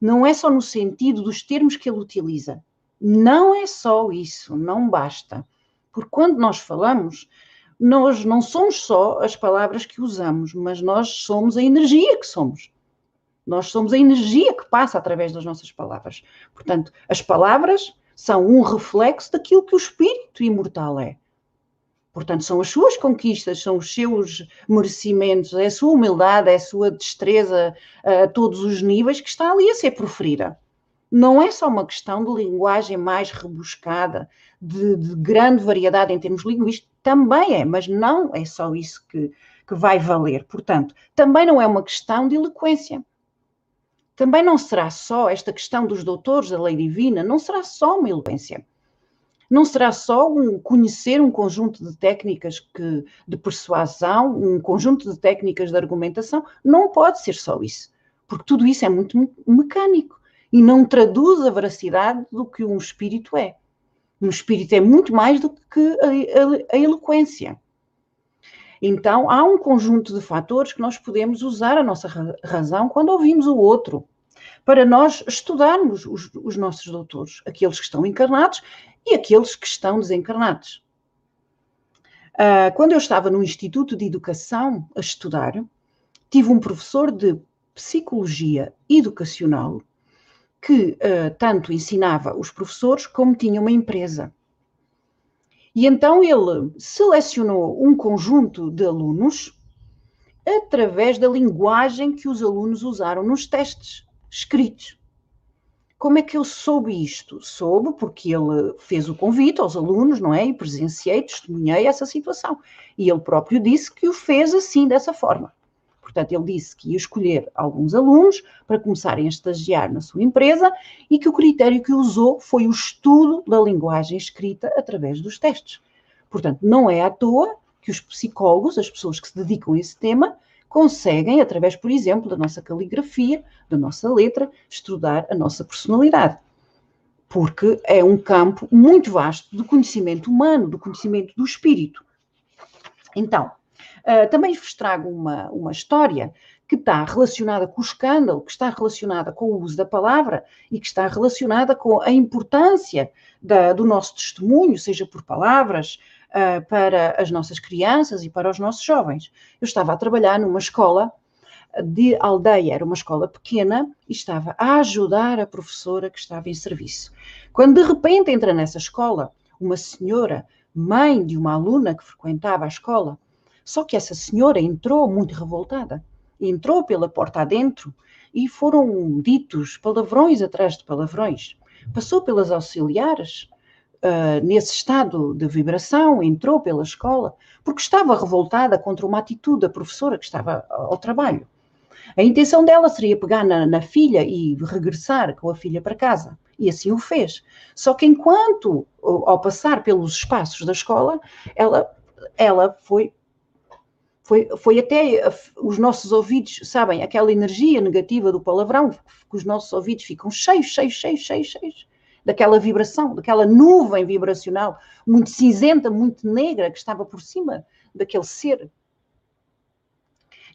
não é só no sentido dos termos que ele utiliza. Não é só isso, não basta. Porque quando nós falamos, nós não somos só as palavras que usamos, mas nós somos a energia que somos. Nós somos a energia que passa através das nossas palavras. Portanto, as palavras são um reflexo daquilo que o espírito imortal é. Portanto, são as suas conquistas, são os seus merecimentos, é a sua humildade, é a sua destreza a todos os níveis que está ali a ser proferida. Não é só uma questão de linguagem mais rebuscada, de, de grande variedade em termos linguísticos, também é, mas não é só isso que, que vai valer. Portanto, também não é uma questão de eloquência. Também não será só esta questão dos doutores da lei divina, não será só uma eloquência. Não será só um conhecer um conjunto de técnicas que, de persuasão, um conjunto de técnicas de argumentação, não pode ser só isso, porque tudo isso é muito mecânico e não traduz a veracidade do que um espírito é. Um espírito é muito mais do que a, a, a eloquência. Então, há um conjunto de fatores que nós podemos usar a nossa razão quando ouvimos o outro, para nós estudarmos os, os, nossos doutores, aqueles que estão encarnados e aqueles que estão desencarnados. Uh, quando eu estava no Instituto de Educação a estudar, tive um professor de psicologia educacional que uh, tanto ensinava os professores como tinha uma empresa. E então ele selecionou um conjunto de alunos através da linguagem que os alunos usaram nos testes escritos. Como é que eu soube isto? Soube porque ele fez o convite aos alunos, não é? E presenciei, testemunhei essa situação. E ele próprio disse que o fez assim, dessa forma. Portanto, ele disse que ia escolher alguns alunos para começarem a estagiar na sua empresa e que o critério que usou foi o estudo da linguagem escrita através dos testes. Portanto, não é à toa que os psicólogos, as pessoas que se dedicam a esse tema, conseguem, através, por exemplo, da nossa caligrafia, da nossa letra, estudar a nossa personalidade. Porque é um campo muito vasto do conhecimento humano, do conhecimento do espírito. Então, Uh, também vos trago uma, uma história que está relacionada com o escândalo, que está relacionada com o uso da palavra e que está relacionada com a importância da, do nosso testemunho, seja por palavras, uh, para as nossas crianças e para os nossos jovens. Eu estava a trabalhar numa escola de aldeia, era uma escola pequena, e estava a ajudar a professora que estava em serviço. Quando de repente entra nessa escola uma senhora, mãe de uma aluna que frequentava a escola, só que essa senhora entrou muito revoltada, entrou pela porta adentro e foram ditos palavrões atrás de palavrões. Passou pelas auxiliares, uh, nesse estado de vibração, entrou pela escola, porque estava revoltada contra uma atitude da professora que estava ao trabalho. A intenção dela seria pegar na, na, filha e regressar com a filha para casa. E assim o fez. Só que enquanto, ao passar pelos espaços da escola, ela, ela foi foi, foi até os nossos ouvidos, sabem, aquela energia negativa do palavrão, que os nossos ouvidos ficam cheios, cheios, cheios, cheios, cheios, daquela vibração, daquela nuvem vibracional, muito cinzenta, muito negra, que estava por cima daquele ser.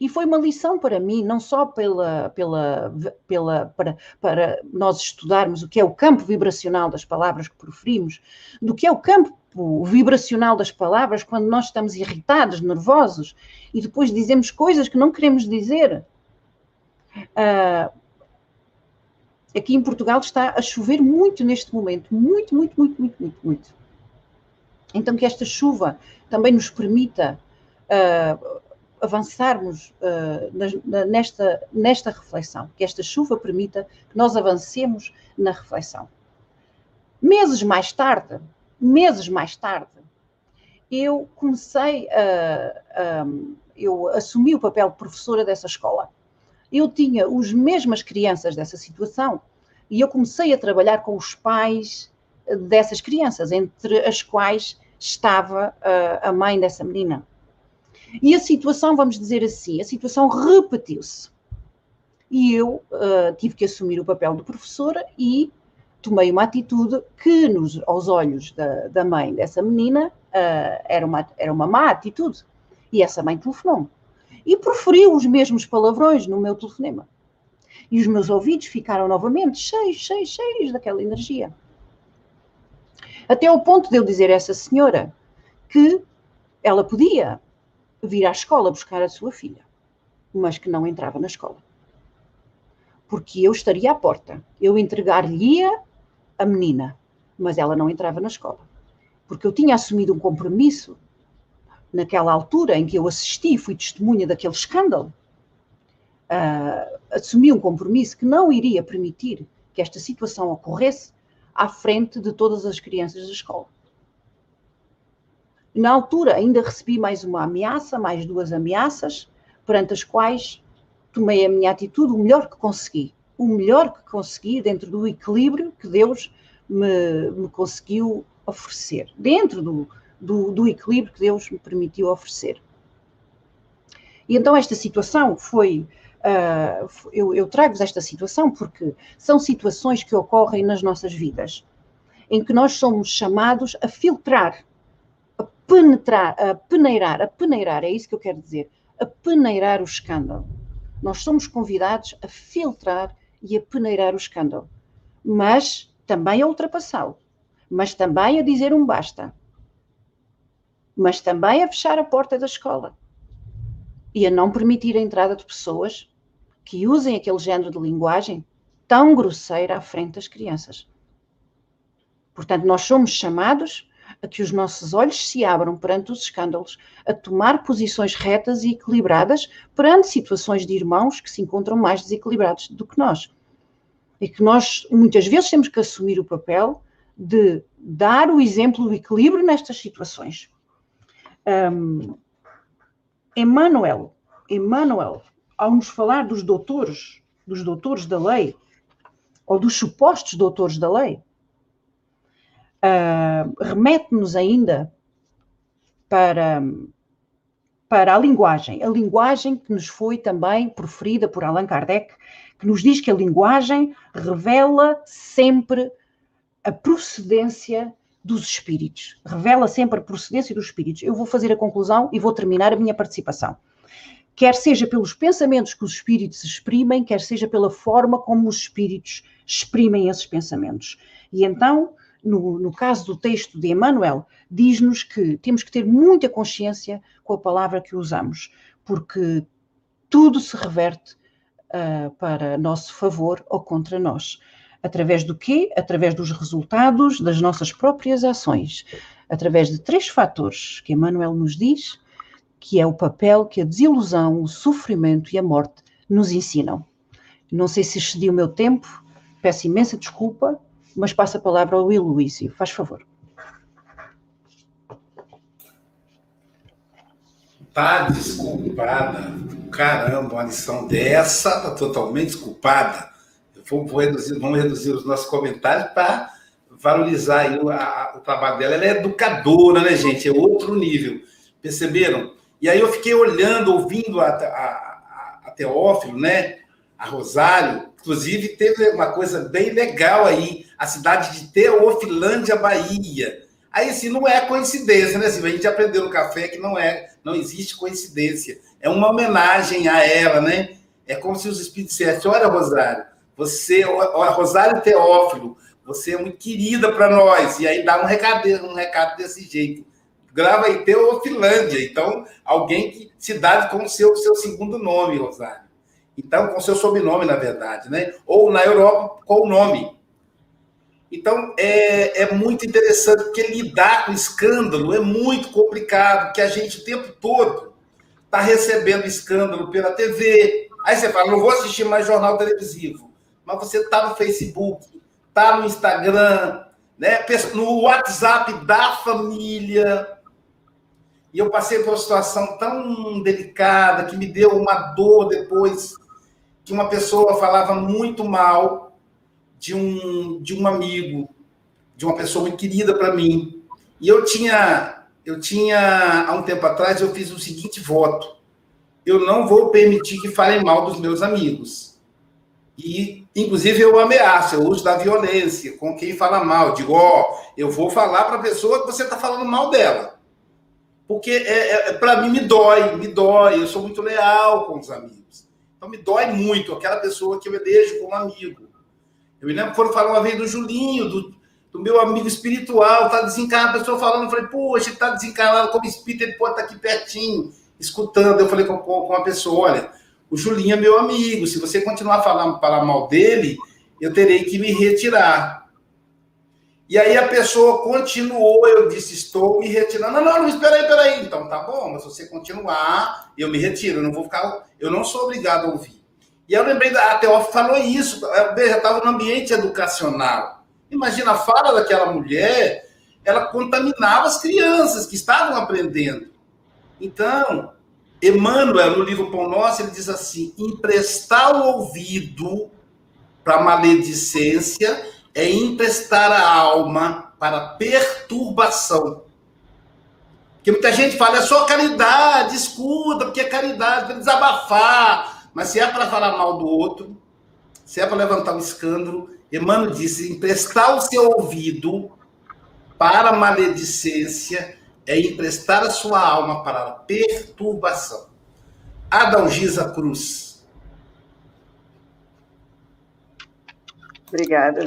E foi uma lição para mim, não só pela, pela, pela, para, para nós estudarmos o que é o campo vibracional das palavras que proferimos, do que é o campo vibracional das palavras quando nós estamos irritados, nervosos e depois dizemos coisas que não queremos dizer. Uh, aqui em Portugal está a chover muito neste momento, muito, muito, muito, muito, muito, muito. Então que esta chuva também nos permita uh, avançarmos uh, nesta, nesta reflexão, que esta chuva permita que nós avancemos na reflexão. Meses mais tarde, meses mais tarde, eu comecei a, a, eu assumi o papel de professora dessa escola. Eu tinha as mesmas crianças dessa situação e eu comecei a trabalhar com os pais dessas crianças, entre as quais estava a, a mãe dessa menina. E a situação, vamos dizer assim, a situação repetiu-se. E eu uh, tive que assumir o papel de professora e tomei uma atitude que, nos, aos olhos da, da mãe dessa menina, uh, era, uma, era uma má atitude. E essa mãe telefonou-me. E proferiu os mesmos palavrões no meu telefonema. E os meus ouvidos ficaram novamente cheios, cheios, cheios daquela energia. Até ao ponto de eu dizer a essa senhora que ela podia vir à escola buscar a sua filha, mas que não entrava na escola. Porque eu estaria à porta, eu entregar-lhe-ia a menina, mas ela não entrava na escola. Porque eu tinha assumido um compromisso naquela altura em que eu assisti, fui testemunha daquele escândalo, uh, assumi um compromisso que não iria permitir que esta situação ocorresse à frente de todas as crianças da escola. Na altura, ainda recebi mais uma ameaça, mais duas ameaças, perante as quais tomei a minha atitude o melhor que consegui. O melhor que consegui dentro do equilíbrio que Deus me, me conseguiu oferecer. Dentro do, do, do equilíbrio que Deus me permitiu oferecer. E então esta situação foi Uh, eu, eu trago-vos esta situação porque são situações que ocorrem nas nossas vidas, em que nós somos chamados a filtrar, penetrar, a peneirar, a peneirar, é isso que eu quero dizer, a peneirar o escândalo. Nós somos convidados a filtrar e a peneirar o escândalo, mas também a ultrapassá-lo, mas também a dizer um basta, mas também a fechar a porta da escola e a não permitir a entrada de pessoas que usem aquele género de linguagem tão grosseira à frente das crianças. Portanto, nós somos chamados a que os nossos olhos se abram perante os escândalos, a tomar posições retas e equilibradas perante situações de irmãos que se encontram mais desequilibrados do que nós. E que nós, muitas vezes, temos que assumir o papel de dar o exemplo do equilíbrio nestas situações. Um, Emmanuel, Emmanuel ao nos falar dos doutores, dos doutores da lei, ou dos supostos doutores da lei, uh, remete-nos ainda para, para a linguagem, a linguagem que nos foi também proferida por Allan Kardec, que nos diz que a linguagem revela sempre a procedência dos espíritos, revela sempre a procedência dos espíritos. Eu vou fazer a conclusão e vou terminar a minha participação quer seja pelos pensamentos que os espíritos exprimem, quer seja pela forma como os espíritos exprimem esses pensamentos. E então, no, no caso do texto de Emmanuel, diz-nos que temos que ter muita consciência com a palavra que usamos, porque tudo se reverte uh, para nosso favor ou contra nós. Através do quê? Através dos resultados das nossas próprias ações. Através de três fatores que Emmanuel nos diz que é o papel que a desilusão, o sofrimento e a morte nos ensinam. Não sei se excedi o meu tempo, peço imensa desculpa, mas passo a palavra ao Will Luísio. Faz favor. Tá desculpada. Caramba, uma lição dessa tá totalmente desculpada. Vou, vou reduzir, vamos reduzir os nossos comentários para valorizar o, a, o trabalho dela. Ela é educadora, né, gente? É outro nível. Perceberam? E aí eu fiquei olhando, ouvindo a, a, a Teófilo, né? A Rosário. Inclusive, teve uma coisa bem legal aí, a cidade de Teofilândia, Bahia. Aí, assim, não é coincidência, né? Assim, a gente aprendeu no café que não é, não existe coincidência. É uma homenagem a ela, né? É como se os espíritos dissessem: olha, Rosário, você, ó, Rosário Teófilo, você é muito querida para nós. E aí dá um recado, um recado desse jeito grava aí Teofilândia. Então, alguém que cidade com o seu, seu segundo nome, Rosário. Então, com seu sobrenome, na verdade, né? Ou na Europa, com o nome. Então, é, é muito interessante, porque lidar com escândalo é muito complicado, que a gente o tempo todo está recebendo escândalo pela TV. Aí você fala, não vou assistir mais jornal televisivo. Mas você está no Facebook, está no Instagram, né? no WhatsApp da família, e eu passei por uma situação tão delicada que me deu uma dor depois que uma pessoa falava muito mal de um, de um amigo, de uma pessoa muito querida para mim. E eu tinha, eu tinha, há um tempo atrás, eu fiz o seguinte voto: eu não vou permitir que falem mal dos meus amigos. E, inclusive, eu ameaço, eu uso da violência com quem fala mal. Eu digo, ó, oh, eu vou falar para a pessoa que você está falando mal dela. Porque é, é, é para mim me dói, me dói. Eu sou muito leal com os amigos. Então me dói muito aquela pessoa que eu elejo como amigo. Eu me lembro que foram falar uma vez do Julinho, do, do meu amigo espiritual, tá desencarnado, a pessoa falando, eu falei, poxa, ele tá desencarnado como espírito, ele pode estar tá aqui pertinho, escutando. Eu falei com, com a pessoa, olha, o Julinho é meu amigo, se você continuar falando falar mal dele, eu terei que me retirar. E aí a pessoa continuou, eu disse, estou me retirando. Não, não, não, espera aí, espera aí. Então, tá bom, mas se você continuar, eu me retiro, eu não vou ficar, eu não sou obrigado a ouvir. E eu lembrei, a Teófilo falou isso, veja, estava no ambiente educacional. Imagina a fala daquela mulher, ela contaminava as crianças que estavam aprendendo. Então, Emmanuel, no livro Pão Nosso, ele diz assim: emprestar o ouvido para maledicência é emprestar a alma para perturbação. Porque muita gente fala, é só caridade, escuta, porque é caridade, para desabafar. Mas se é para falar mal do outro, se é para levantar um escândalo, Emmanuel disse, emprestar o seu ouvido para a maledicência é emprestar a sua alma para a perturbação. Adalgisa Cruz. Obrigada.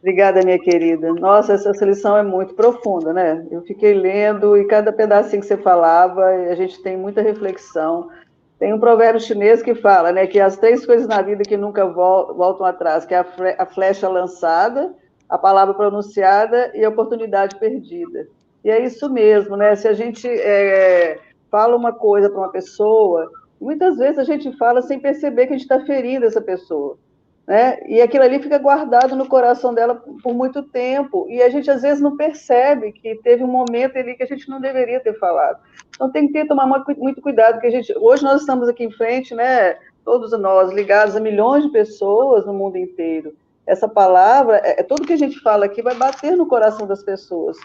Obrigada, minha querida. Nossa, essa lição é muito profunda, né? Eu fiquei lendo e cada pedacinho que você falava, a gente tem muita reflexão. Tem um provérbio chinês que fala, né, que as três coisas na vida que nunca voltam atrás, que é a flecha lançada, a palavra pronunciada e a oportunidade perdida. E é isso mesmo, né? Se a gente é, fala uma coisa para uma pessoa, muitas vezes a gente fala sem perceber que a gente está ferindo essa pessoa né? E aquilo ali fica guardado no coração dela por muito tempo, e a gente às vezes não percebe que teve um momento ali que a gente não deveria ter falado. Então tem que tomar muito cuidado, porque a gente, hoje nós estamos aqui em frente, né, todos nós ligados a milhões de pessoas no mundo inteiro. Essa palavra, é, é tudo que a gente fala aqui vai bater no coração das pessoas,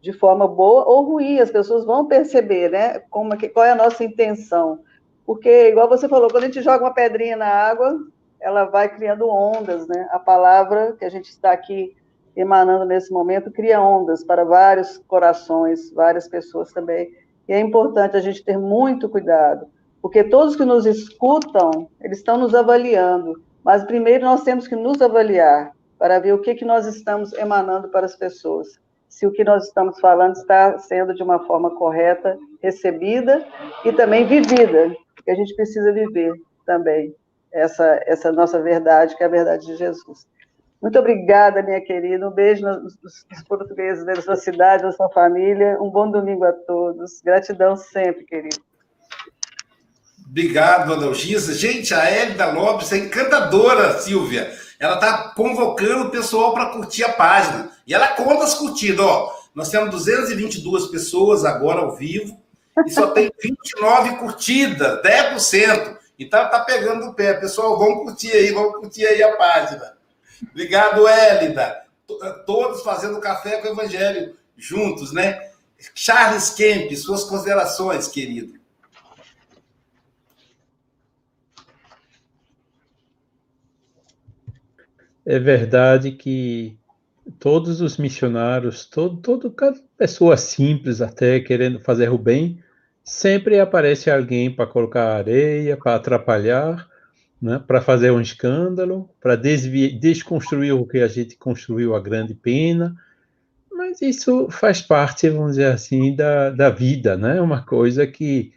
de forma boa ou ruim, as pessoas vão perceber, né, como, é qual é a nossa intenção. Porque, igual você falou, quando a gente joga uma pedrinha na água, ela vai criando ondas, né? A palavra que a gente está aqui emanando nesse momento cria ondas para vários corações, várias pessoas também. E é importante a gente ter muito cuidado, porque todos que nos escutam, eles estão nos avaliando, mas primeiro nós temos que nos avaliar para ver o que, que nós estamos emanando para as pessoas. Se o que nós estamos falando está sendo de uma forma correta, recebida e também vivida, que a gente precisa viver também essa, essa nossa verdade, que é a verdade de Jesus. Muito obrigada, minha querida. Um beijo nos, nos portugueses da sua cidade, da sua família. Um bom domingo a todos. Gratidão sempre, querido. Obrigado, Adalgisa. Gente, a Hélida Lopes é encantadora, Silvia. Ela está convocando o pessoal para curtir a página. E ela conta as curtidas. Ó, nós temos 222 pessoas agora ao vivo e só tem 29 curtidas, 10%. Então tá pegando o pé. Pessoal, vamos curtir aí, vamos curtir aí a página. Obrigado, Hélida. Todos fazendo café com o Evangelho juntos, né? Charles Kemp, suas considerações, querido. É verdade que todos os missionários, todo, todo cada pessoa simples até querendo fazer o bem, sempre aparece alguém para colocar areia, para atrapalhar, né, para fazer um escândalo, para desconstruir o que a gente construiu a grande pena. Mas isso faz parte, vamos dizer assim, da, da vida, né? Uma coisa que,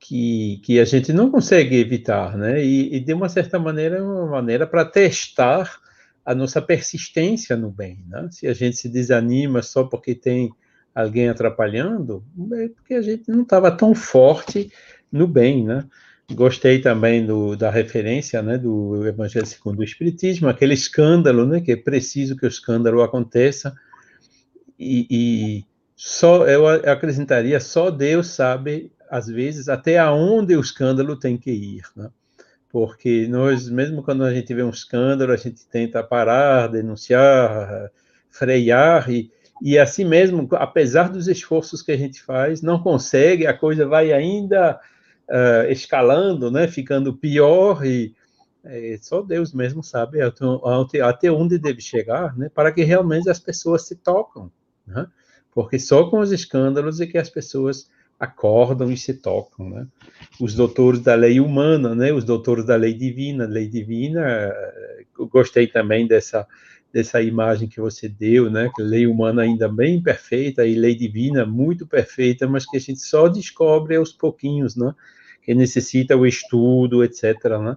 que, que a gente não consegue evitar, né? E, e de uma certa maneira, é uma maneira para testar a nossa persistência no bem, né? Se a gente se desanima só porque tem alguém atrapalhando, é porque a gente não estava tão forte no bem, né? Gostei também do, da referência, né, do Evangelho segundo o Espiritismo, aquele escândalo, né, que é preciso que o escândalo aconteça, e, e, só eu acrescentaria, só Deus sabe, às vezes, até aonde o escândalo tem que ir, né? Porque nós, mesmo quando a gente vê um escândalo, a gente tenta parar, denunciar, frear, e, e assim mesmo, apesar dos esforços que a gente faz, não consegue, a coisa vai ainda uh, escalando, né? Ficando pior, e é, só Deus mesmo sabe até, até onde deve chegar, né? Para que realmente as pessoas se tocam, né? porque só com os escândalos é que as pessoas acordam e se tocam, né? Os doutores da lei humana, né? Os doutores da lei divina, lei divina, eu gostei também dessa dessa imagem que você deu, né? Que lei humana ainda bem perfeita e lei divina muito perfeita, mas que a gente só descobre aos pouquinhos, né? Que necessita o estudo, etc, né?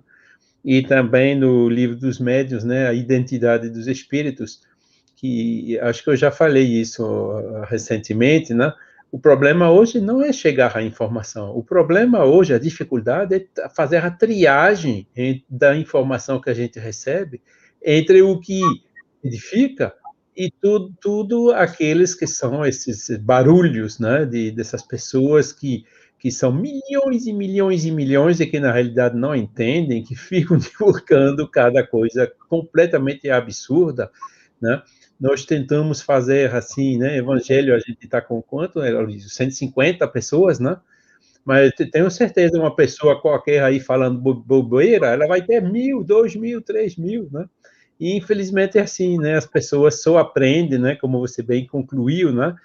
E também no livro dos médios, né? A identidade dos espíritos que acho que eu já falei isso uh, recentemente, né? O problema hoje não é chegar à informação. O problema hoje, a dificuldade é fazer a triagem da informação que a gente recebe entre o que edifica e tudo, tudo aqueles que são esses barulhos, né, de, dessas pessoas que, que são milhões e milhões e milhões e que na realidade não entendem, que <laughs> ficam divulgando cada coisa completamente absurda, né? nós tentamos fazer assim, né? Evangelho, a gente está com quanto? 150 pessoas, né? Mas tenho certeza, uma pessoa qualquer aí falando bobeira, ela vai ter mil, dois mil, três mil, né? E infelizmente é assim, né? As pessoas só aprendem, né? Como você bem concluiu, né?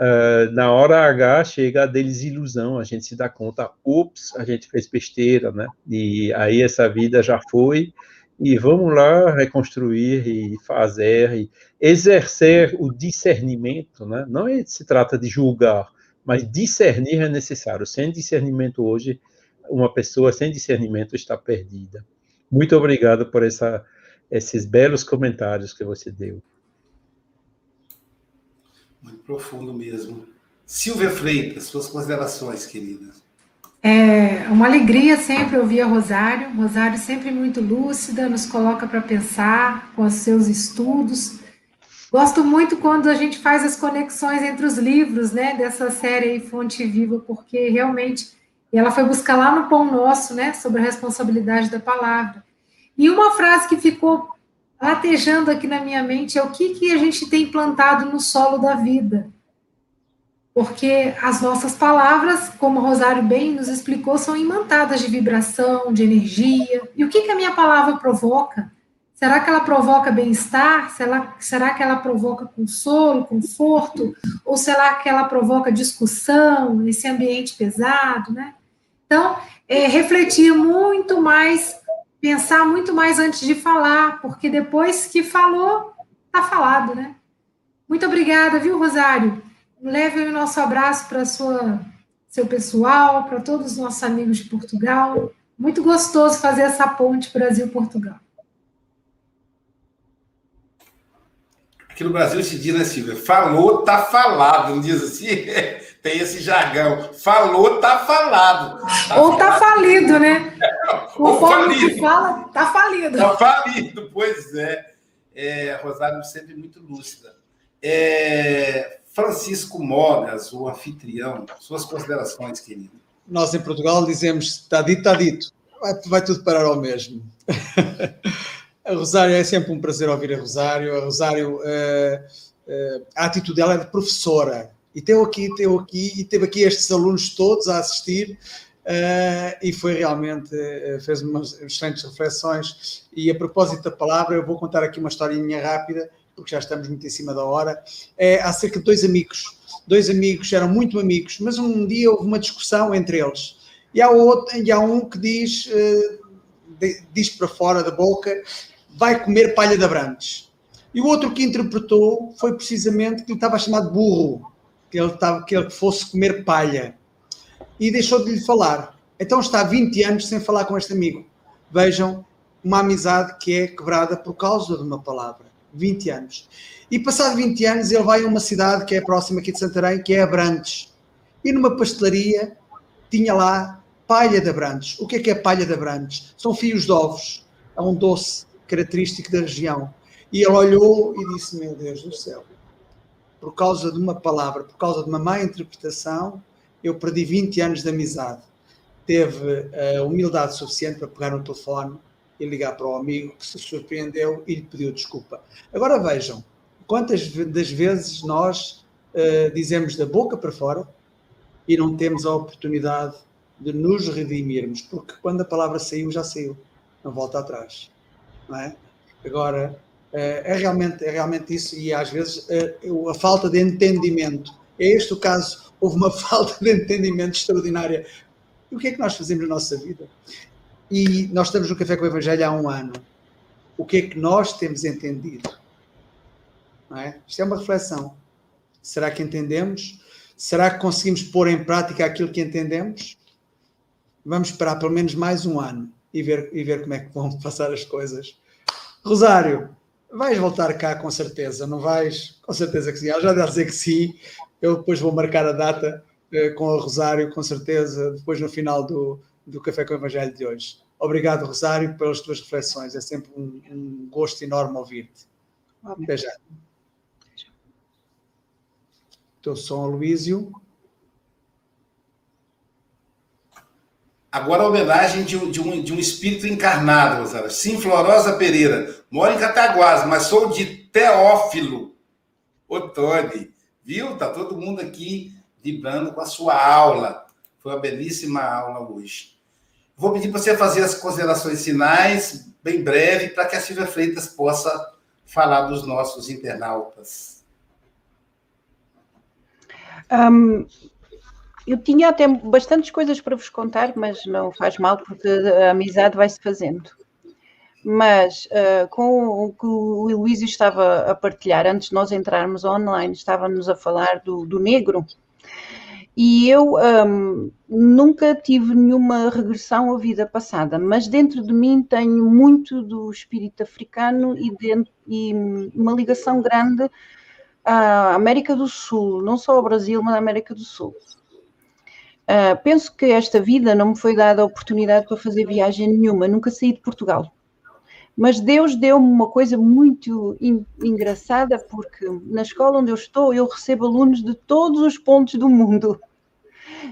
Uh, na hora H chega a desilusão, a gente se dá conta, ups, a gente fez besteira, né? E aí essa vida já foi, e vamos lá reconstruir e fazer e exercer o discernimento, né? Não é, se trata de julgar, mas discernir é necessário. Sem discernimento hoje, uma pessoa sem discernimento está perdida. Muito obrigado por essa, esses belos comentários que você deu. Muito profundo mesmo. Silvia Freitas, suas considerações, queridas. É uma alegria sempre ouvir a Rosário. Rosário sempre muito lúcida, nos coloca para pensar com os seus estudos. Gosto muito quando a gente faz as conexões entre os livros, né, dessa série aí, Fonte Viva, porque realmente ela foi buscar lá no Pão Nosso, né, sobre a responsabilidade da palavra. E uma frase que ficou latejando aqui na minha mente é o que, que a gente tem plantado no solo da vida porque as nossas palavras, como o Rosário bem nos explicou, são imantadas de vibração, de energia. E o que, que a minha palavra provoca? Será que ela provoca bem-estar? Será, será que ela provoca consolo, conforto? Ou será que ela provoca discussão nesse ambiente pesado, né? Então, é, refletir muito mais, pensar muito mais antes de falar, porque depois que falou, tá falado, né? Muito obrigada, viu, Rosário? Leve o nosso abraço para seu pessoal, para todos os nossos amigos de Portugal. Muito gostoso fazer essa ponte Brasil-Portugal. Aqui no Brasil se diz, né, Silvia? Falou, tá falado, não diz assim? <laughs> Tem esse jargão. Falou, tá falado. Tá Ou tá falado. tá falido, né? <laughs> O falido. que fala, tá falido. Tá falido, pois é. é Rosário sempre muito lúcida. É, Francisco Mogas, o anfitrião, suas considerações, querido. Nós em Portugal dizemos está dito, está dito. Vai, vai tudo parar ao mesmo. <laughs> a Rosário é sempre um prazer ouvir a Rosário. A Rosário, uh, uh, a atitude dela é de professora. E teve aqui, teve aqui, e teve aqui estes alunos todos a assistir. Uh, e foi realmente, fez umas excelentes reflexões. E a propósito da palavra, eu vou contar aqui uma historinha rápida porque já estamos muito em cima da hora, é acerca de dois amigos. Dois amigos eram muito amigos, mas um dia houve uma discussão entre eles. E há, outro, e há um que diz, uh, diz para fora da boca, vai comer palha de abrantes. E o outro que interpretou foi precisamente que ele estava chamado burro, que ele, estava, que ele fosse comer palha. E deixou de lhe falar. Então está 20 anos sem falar com este amigo. Vejam, uma amizade que é quebrada por causa de uma palavra. 20 anos. E passado 20 anos ele vai a uma cidade que é próxima aqui de Santarém, que é Abrantes. E numa pastelaria tinha lá palha de Abrantes. O que é que é palha de Abrantes? São fios de ovos. É um doce característico da região. E ele olhou e disse: Meu Deus do céu, por causa de uma palavra, por causa de uma má interpretação, eu perdi 20 anos de amizade. Teve a uh, humildade suficiente para pegar no telefone e ligar para o amigo que se surpreendeu e lhe pediu desculpa. Agora vejam, quantas das vezes nós uh, dizemos da boca para fora e não temos a oportunidade de nos redimirmos, porque quando a palavra saiu, já saiu, não volta atrás. Não é? Agora, eh, é realmente, é realmente isso, e às vezes eh, a falta de entendimento. É este o caso, houve uma <laughs> falta de entendimento extraordinária. E o que é que nós fazemos na nossa vida? E nós estamos no Café com o Evangelho há um ano. O que é que nós temos entendido? Não é? Isto é uma reflexão. Será que entendemos? Será que conseguimos pôr em prática aquilo que entendemos? Vamos esperar pelo menos mais um ano e ver, e ver como é que vão <laughs> passar as coisas. Rosário, vais voltar cá com certeza, não vais? Com certeza que sim. Ela já deve dizer que sim. Eu depois vou marcar a data eh, com o Rosário, com certeza, depois no final do, do Café com o Evangelho de hoje. Obrigado, Rosário, pelas tuas reflexões. É sempre um, um gosto enorme ouvir-te. Até já. Teu som, Luísio. Agora a homenagem de, de, um, de um espírito encarnado, Rosana. Sim, Florosa Pereira. Moro em Cataguás, mas sou de Teófilo. Otoni. Viu? Tá todo mundo aqui vibrando com a sua aula. Foi uma belíssima aula hoje. Vou pedir para você fazer as considerações finais, bem breve, para que a Silvia Freitas possa falar dos nossos internautas. Um, eu tinha até bastantes coisas para vos contar, mas não faz mal, porque a amizade vai-se fazendo. Mas uh, com o que o Luísio estava a partilhar, antes de nós entrarmos online, estávamos a falar do, do negro, e eu um, nunca tive nenhuma regressão à vida passada, mas dentro de mim tenho muito do espírito africano e, dentro, e uma ligação grande à América do Sul, não só ao Brasil, mas à América do Sul. Uh, penso que esta vida não me foi dada a oportunidade para fazer viagem nenhuma, nunca saí de Portugal. Mas Deus deu-me uma coisa muito engraçada, porque na escola onde eu estou, eu recebo alunos de todos os pontos do mundo.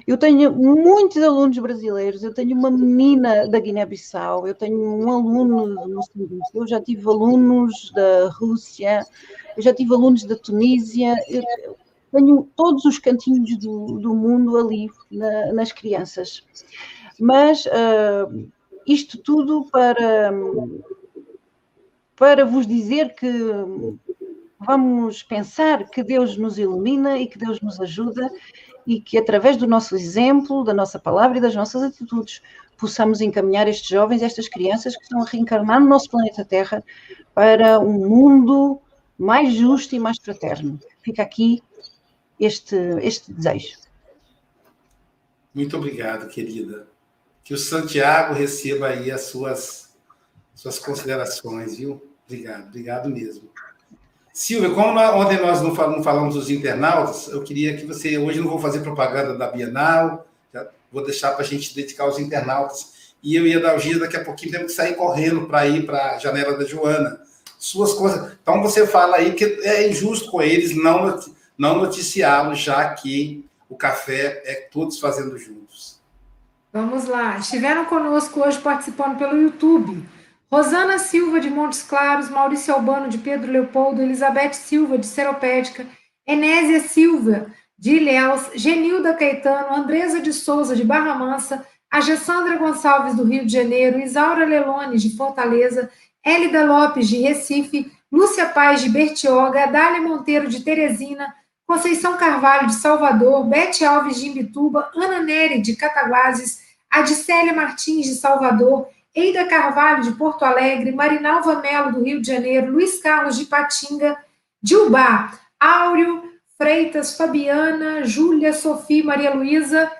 Eu tenho muitos alunos brasileiros, eu tenho uma menina da Guiné-Bissau, eu tenho um aluno eu já tive alunos da Rússia, eu já tive alunos da Tunísia, eu tenho todos os cantinhos do, do mundo ali na, nas crianças. Mas uh, isto tudo para para vos dizer que vamos pensar que Deus nos ilumina e que Deus nos ajuda e que através do nosso exemplo, da nossa palavra e das nossas atitudes possamos encaminhar estes jovens, estas crianças que estão a reencarnar no nosso planeta Terra para um mundo mais justo e mais fraterno. Fica aqui este, este desejo. Muito obrigado, querida. Que o Santiago receba aí as suas, suas considerações, viu? Obrigado, obrigado mesmo. Silvia, como ontem nós não falamos dos internautas, eu queria que você. Hoje não vou fazer propaganda da Bienal, vou deixar para a gente dedicar aos internautas. E eu e a Dalgia, daqui a pouquinho, temos que sair correndo para ir para a janela da Joana. Suas coisas. Então você fala aí que é injusto com eles não, não noticiá-los, já que o café é todos fazendo juntos. Vamos lá. Estiveram conosco hoje participando pelo YouTube. Rosana Silva, de Montes Claros, Maurício Albano, de Pedro Leopoldo, Elizabeth Silva, de Seropédica, Enésia Silva, de Ilhéus, Genilda Caetano, Andresa de Souza, de Barra Mansa, a Gessandra Gonçalves, do Rio de Janeiro, Isaura Lelone, de Fortaleza, Hélida Lopes, de Recife, Lúcia Paz, de Bertioga, Dália Monteiro, de Teresina, Conceição Carvalho, de Salvador, Bete Alves, de Imbituba, Ana Nery, de Cataguases, Adicélia Martins, de Salvador, Eida Carvalho, de Porto Alegre, Marinalva Melo, do Rio de Janeiro, Luiz Carlos, de Patinga, Dilba, Áureo, Freitas, Fabiana, Júlia, Sofia, Maria Luísa,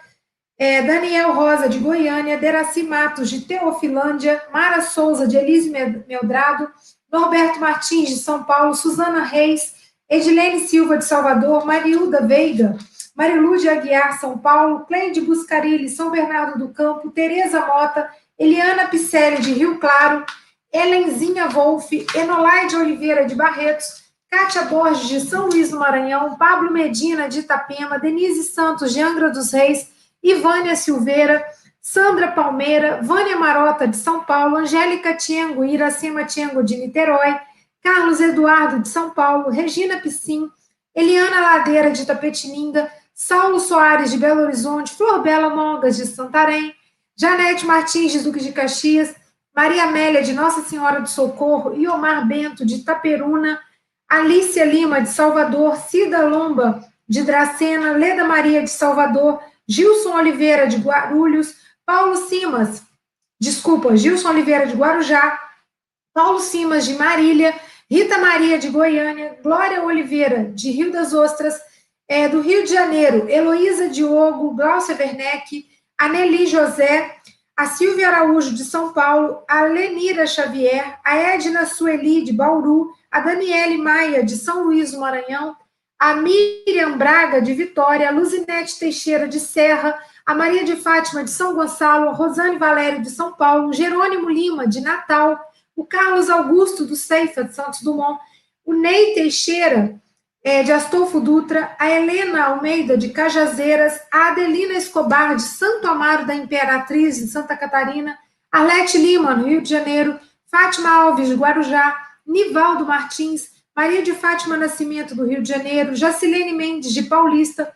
é, Daniel Rosa, de Goiânia, Deraci Matos, de Teofilândia, Mara Souza, de Elise Meldrado, Norberto Martins, de São Paulo, Suzana Reis, Edilene Silva, de Salvador, Marilda Veiga, Marilu de Aguiar, São Paulo, Cleide Buscarilli, São Bernardo do Campo, Tereza Mota, Eliana Picelli, de Rio Claro, Helenzinha Wolff, Enolaide Oliveira, de Barretos, Kátia Borges, de São Luís do Maranhão, Pablo Medina, de Itapema, Denise Santos, de Angra dos Reis, Ivânia Silveira, Sandra Palmeira, Vânia Marota, de São Paulo, Angélica Tiengo, Iracema Tiengo, de Niterói, Carlos Eduardo, de São Paulo, Regina Piscin, Eliana Ladeira, de Tapetininga, Saulo Soares, de Belo Horizonte, Flor Bela Mongas, de Santarém, Janete Martins, de Duque de Caxias, Maria Amélia, de Nossa Senhora do Socorro, e Omar Bento, de Taperuna, Alícia Lima, de Salvador, Cida Lomba, de Dracena, Leda Maria, de Salvador, Gilson Oliveira, de Guarulhos, Paulo Simas, desculpa, Gilson Oliveira, de Guarujá, Paulo Simas, de Marília, Rita Maria, de Goiânia, Glória Oliveira, de Rio das Ostras, é, do Rio de Janeiro, Heloísa Diogo, Glaucia Werneck, Aneli José, a Silvia Araújo, de São Paulo, a Lenira Xavier, a Edna Sueli, de Bauru, a Daniele Maia, de São Luís do Maranhão, a Miriam Braga, de Vitória, a Luzinete Teixeira, de Serra, a Maria de Fátima, de São Gonçalo, a Rosane Valério, de São Paulo, Jerônimo Lima, de Natal, o Carlos Augusto, do Ceifa, de Santos Dumont, o Ney Teixeira, é, de Astolfo Dutra, a Helena Almeida, de Cajazeiras, a Adelina Escobar, de Santo Amaro da Imperatriz, de Santa Catarina, Arlete Lima, no Rio de Janeiro, Fátima Alves, de Guarujá, Nivaldo Martins, Maria de Fátima Nascimento, do Rio de Janeiro, Jacilene Mendes, de Paulista,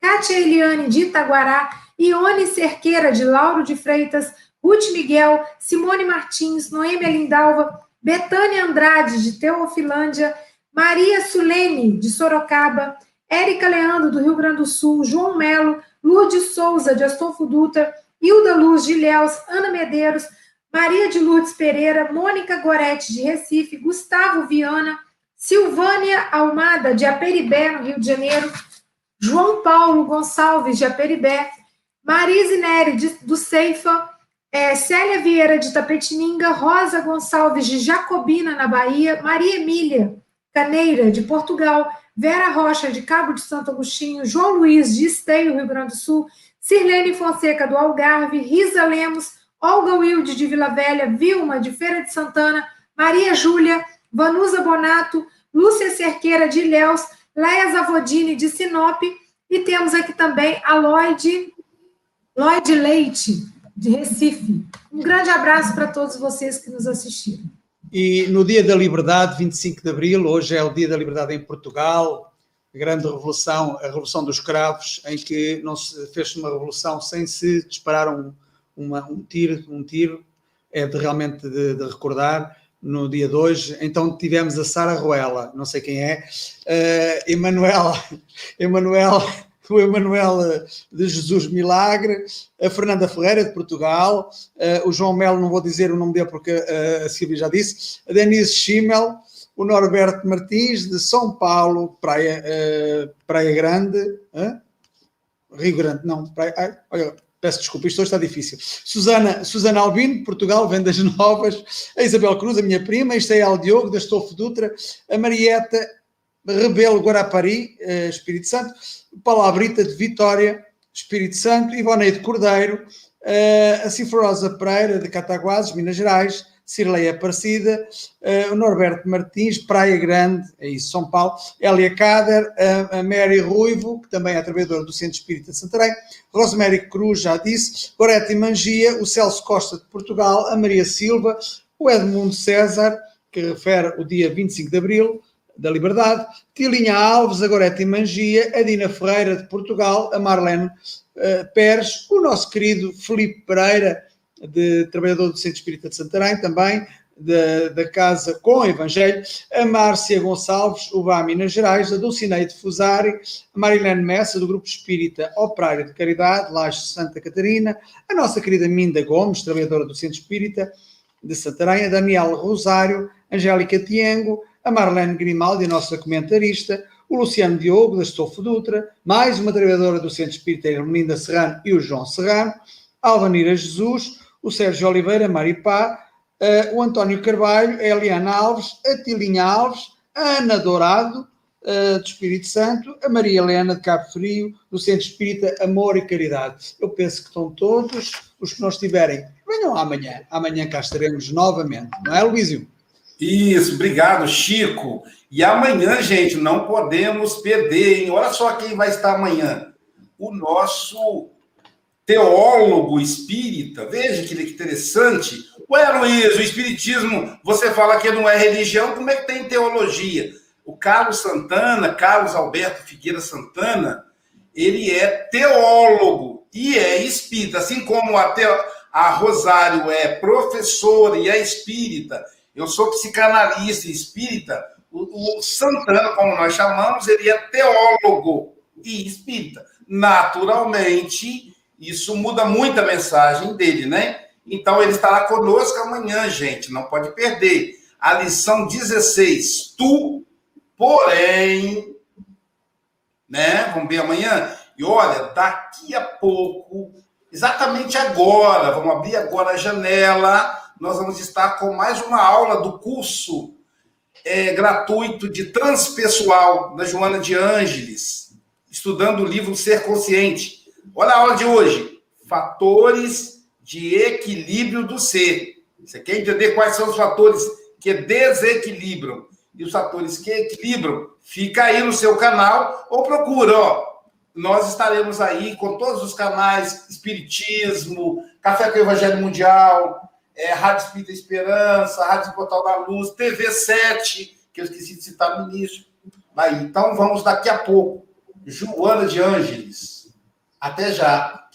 Kátia Eliane, de Itaguará, Ione Cerqueira, de Lauro de Freitas, Ruth Miguel, Simone Martins, Noêmia Lindalva, Betânia Andrade, de Teofilândia, Maria Sulene, de Sorocaba, Érica Leandro, do Rio Grande do Sul, João Melo, Lourdes Souza, de Astolfo Dutra, Hilda Luz de Ilhéus, Ana Medeiros, Maria de Lourdes Pereira, Mônica Gorete, de Recife, Gustavo Viana, Silvânia Almada, de Aperibé, no Rio de Janeiro, João Paulo Gonçalves, de Aperibé, Marise Neri, de, do Ceifa, é, Célia Vieira, de Tapetininga, Rosa Gonçalves, de Jacobina, na Bahia, Maria Emília, Caneira, de Portugal, Vera Rocha, de Cabo de Santo Agostinho, João Luiz, de Esteio, Rio Grande do Sul, Sirlene Fonseca, do Algarve, Risa Lemos, Olga Wilde, de Vila Velha, Vilma, de Feira de Santana, Maria Júlia, Vanusa Bonato, Lúcia Cerqueira, de Ilhéus, Leia Zavodini, de Sinop, e temos aqui também a Lloyd, Lloyd Leite, de Recife. Um grande abraço para todos vocês que nos assistiram. E no Dia da Liberdade, 25 de Abril, hoje é o Dia da Liberdade em Portugal, a grande revolução, a Revolução dos Cravos, em que não se fez uma revolução sem se disparar um, uma, um tiro, um tiro, é de, realmente de, de, recordar, no dia de hoje. Então tivemos a Sara Ruela, não sei quem é, uh, Emanuela, <laughs> Emanuela o Emanuel eh, de Jesus Milagre, a Fernanda Ferreira de Portugal, eh, o João Melo, não vou dizer o nome dele porque eh, a Silvia já disse, a Denise Schimmel, o Norberto Martins de São Paulo, Praia, Praia Grande, Rio Grande, não, Praia, ai, olha, peço desculpa, isto hoje está difícil. Susana, Susana Albino, Portugal, Vendas Novas, a Isabel Cruz, a minha prima, a Estael Diogo, da Estofo Dutra, a Marieta Rebelo Guarapari, Espírito Santo, Palabrita de Vitória, Espírito Santo, Ivoneide Cordeiro, uh, a Cifrosa Pereira de Cataguases, Minas Gerais, Cirleia Aparecida, uh, o Norberto Martins, Praia Grande, é isso, São Paulo, Elia Cader, a Mary Ruivo, que também é trabalhadora do Centro Espírita de Santarém, Rosemary Cruz, já disse, Gorete Mangia, o Celso Costa de Portugal, a Maria Silva, o Edmundo César, que refere o dia 25 de Abril, da Liberdade, Tilinha Alves, a Gorete Mangia, a Dina Ferreira de Portugal, a Marlene uh, Pérez, o nosso querido Felipe Pereira, de trabalhador do Centro Espírita de Santarém, também da, Casa com Evangelho, a Márcia Gonçalves, o BA Minas Gerais, a Dulcineide Fusari, a Marilene Messa, do Grupo Espírita Operário de Caridade, Laje Santa Catarina, a nossa querida Minda Gomes, trabalhadora do Centro Espírita de Santarém, a Daniela Rosário, Angélica Tiengo, a Marlene Grimaldi, a nossa comentarista, o Luciano Diogo, da Estofo Dutra, mais uma trabalhadora do Centro Espírita Hermelinda Serrano e o João Serrano, Alvanira Jesus, o Sérgio Oliveira, Maripá, uh, o António Carvalho, a Eliana Alves, a Tilinha Alves, a Ana Dourado, uh, do Espírito Santo, a Maria Helena de Cabo Frio, do Centro Espírita Amor e Caridade. Eu penso que estão todos, os que não estiverem, venham amanhã. Amanhã cá estaremos novamente, não é, Luísio? Isso, obrigado, Chico. E amanhã, gente, não podemos perder, hein? Olha só quem vai estar amanhã. O nosso teólogo espírita. Veja que interessante. Ué, Luiz, o espiritismo, você fala que não é religião, como é que tem teologia? O Carlos Santana, Carlos Alberto Figueira Santana, ele é teólogo e é espírita, assim como a, a Rosário é professora e é espírita. Eu sou psicanalista espírita. O, o Santana, como nós chamamos, ele é teólogo e espírita. Naturalmente, isso muda muito a mensagem dele, né? Então, ele estará conosco amanhã, gente, não pode perder. A lição 16. Tu, porém, né? Vamos ver amanhã. E olha, daqui a pouco, exatamente agora, vamos abrir agora a janela, nós vamos estar com mais uma aula do curso é, gratuito de transpessoal da Joana de Ângeles, estudando o livro Ser Consciente. Olha a aula de hoje: fatores de equilíbrio do ser. Você quer entender quais são os fatores que desequilibram e os fatores que equilibram? Fica aí no seu canal ou procura, ó. Nós estaremos aí com todos os canais Espiritismo, Café com o Evangelho Mundial, é, Rádio Espírita Esperança, Rádio Portal da Luz, TV7, que eu esqueci de citar no início. Aí, então vamos daqui a pouco. Joana de Ângeles. Até já.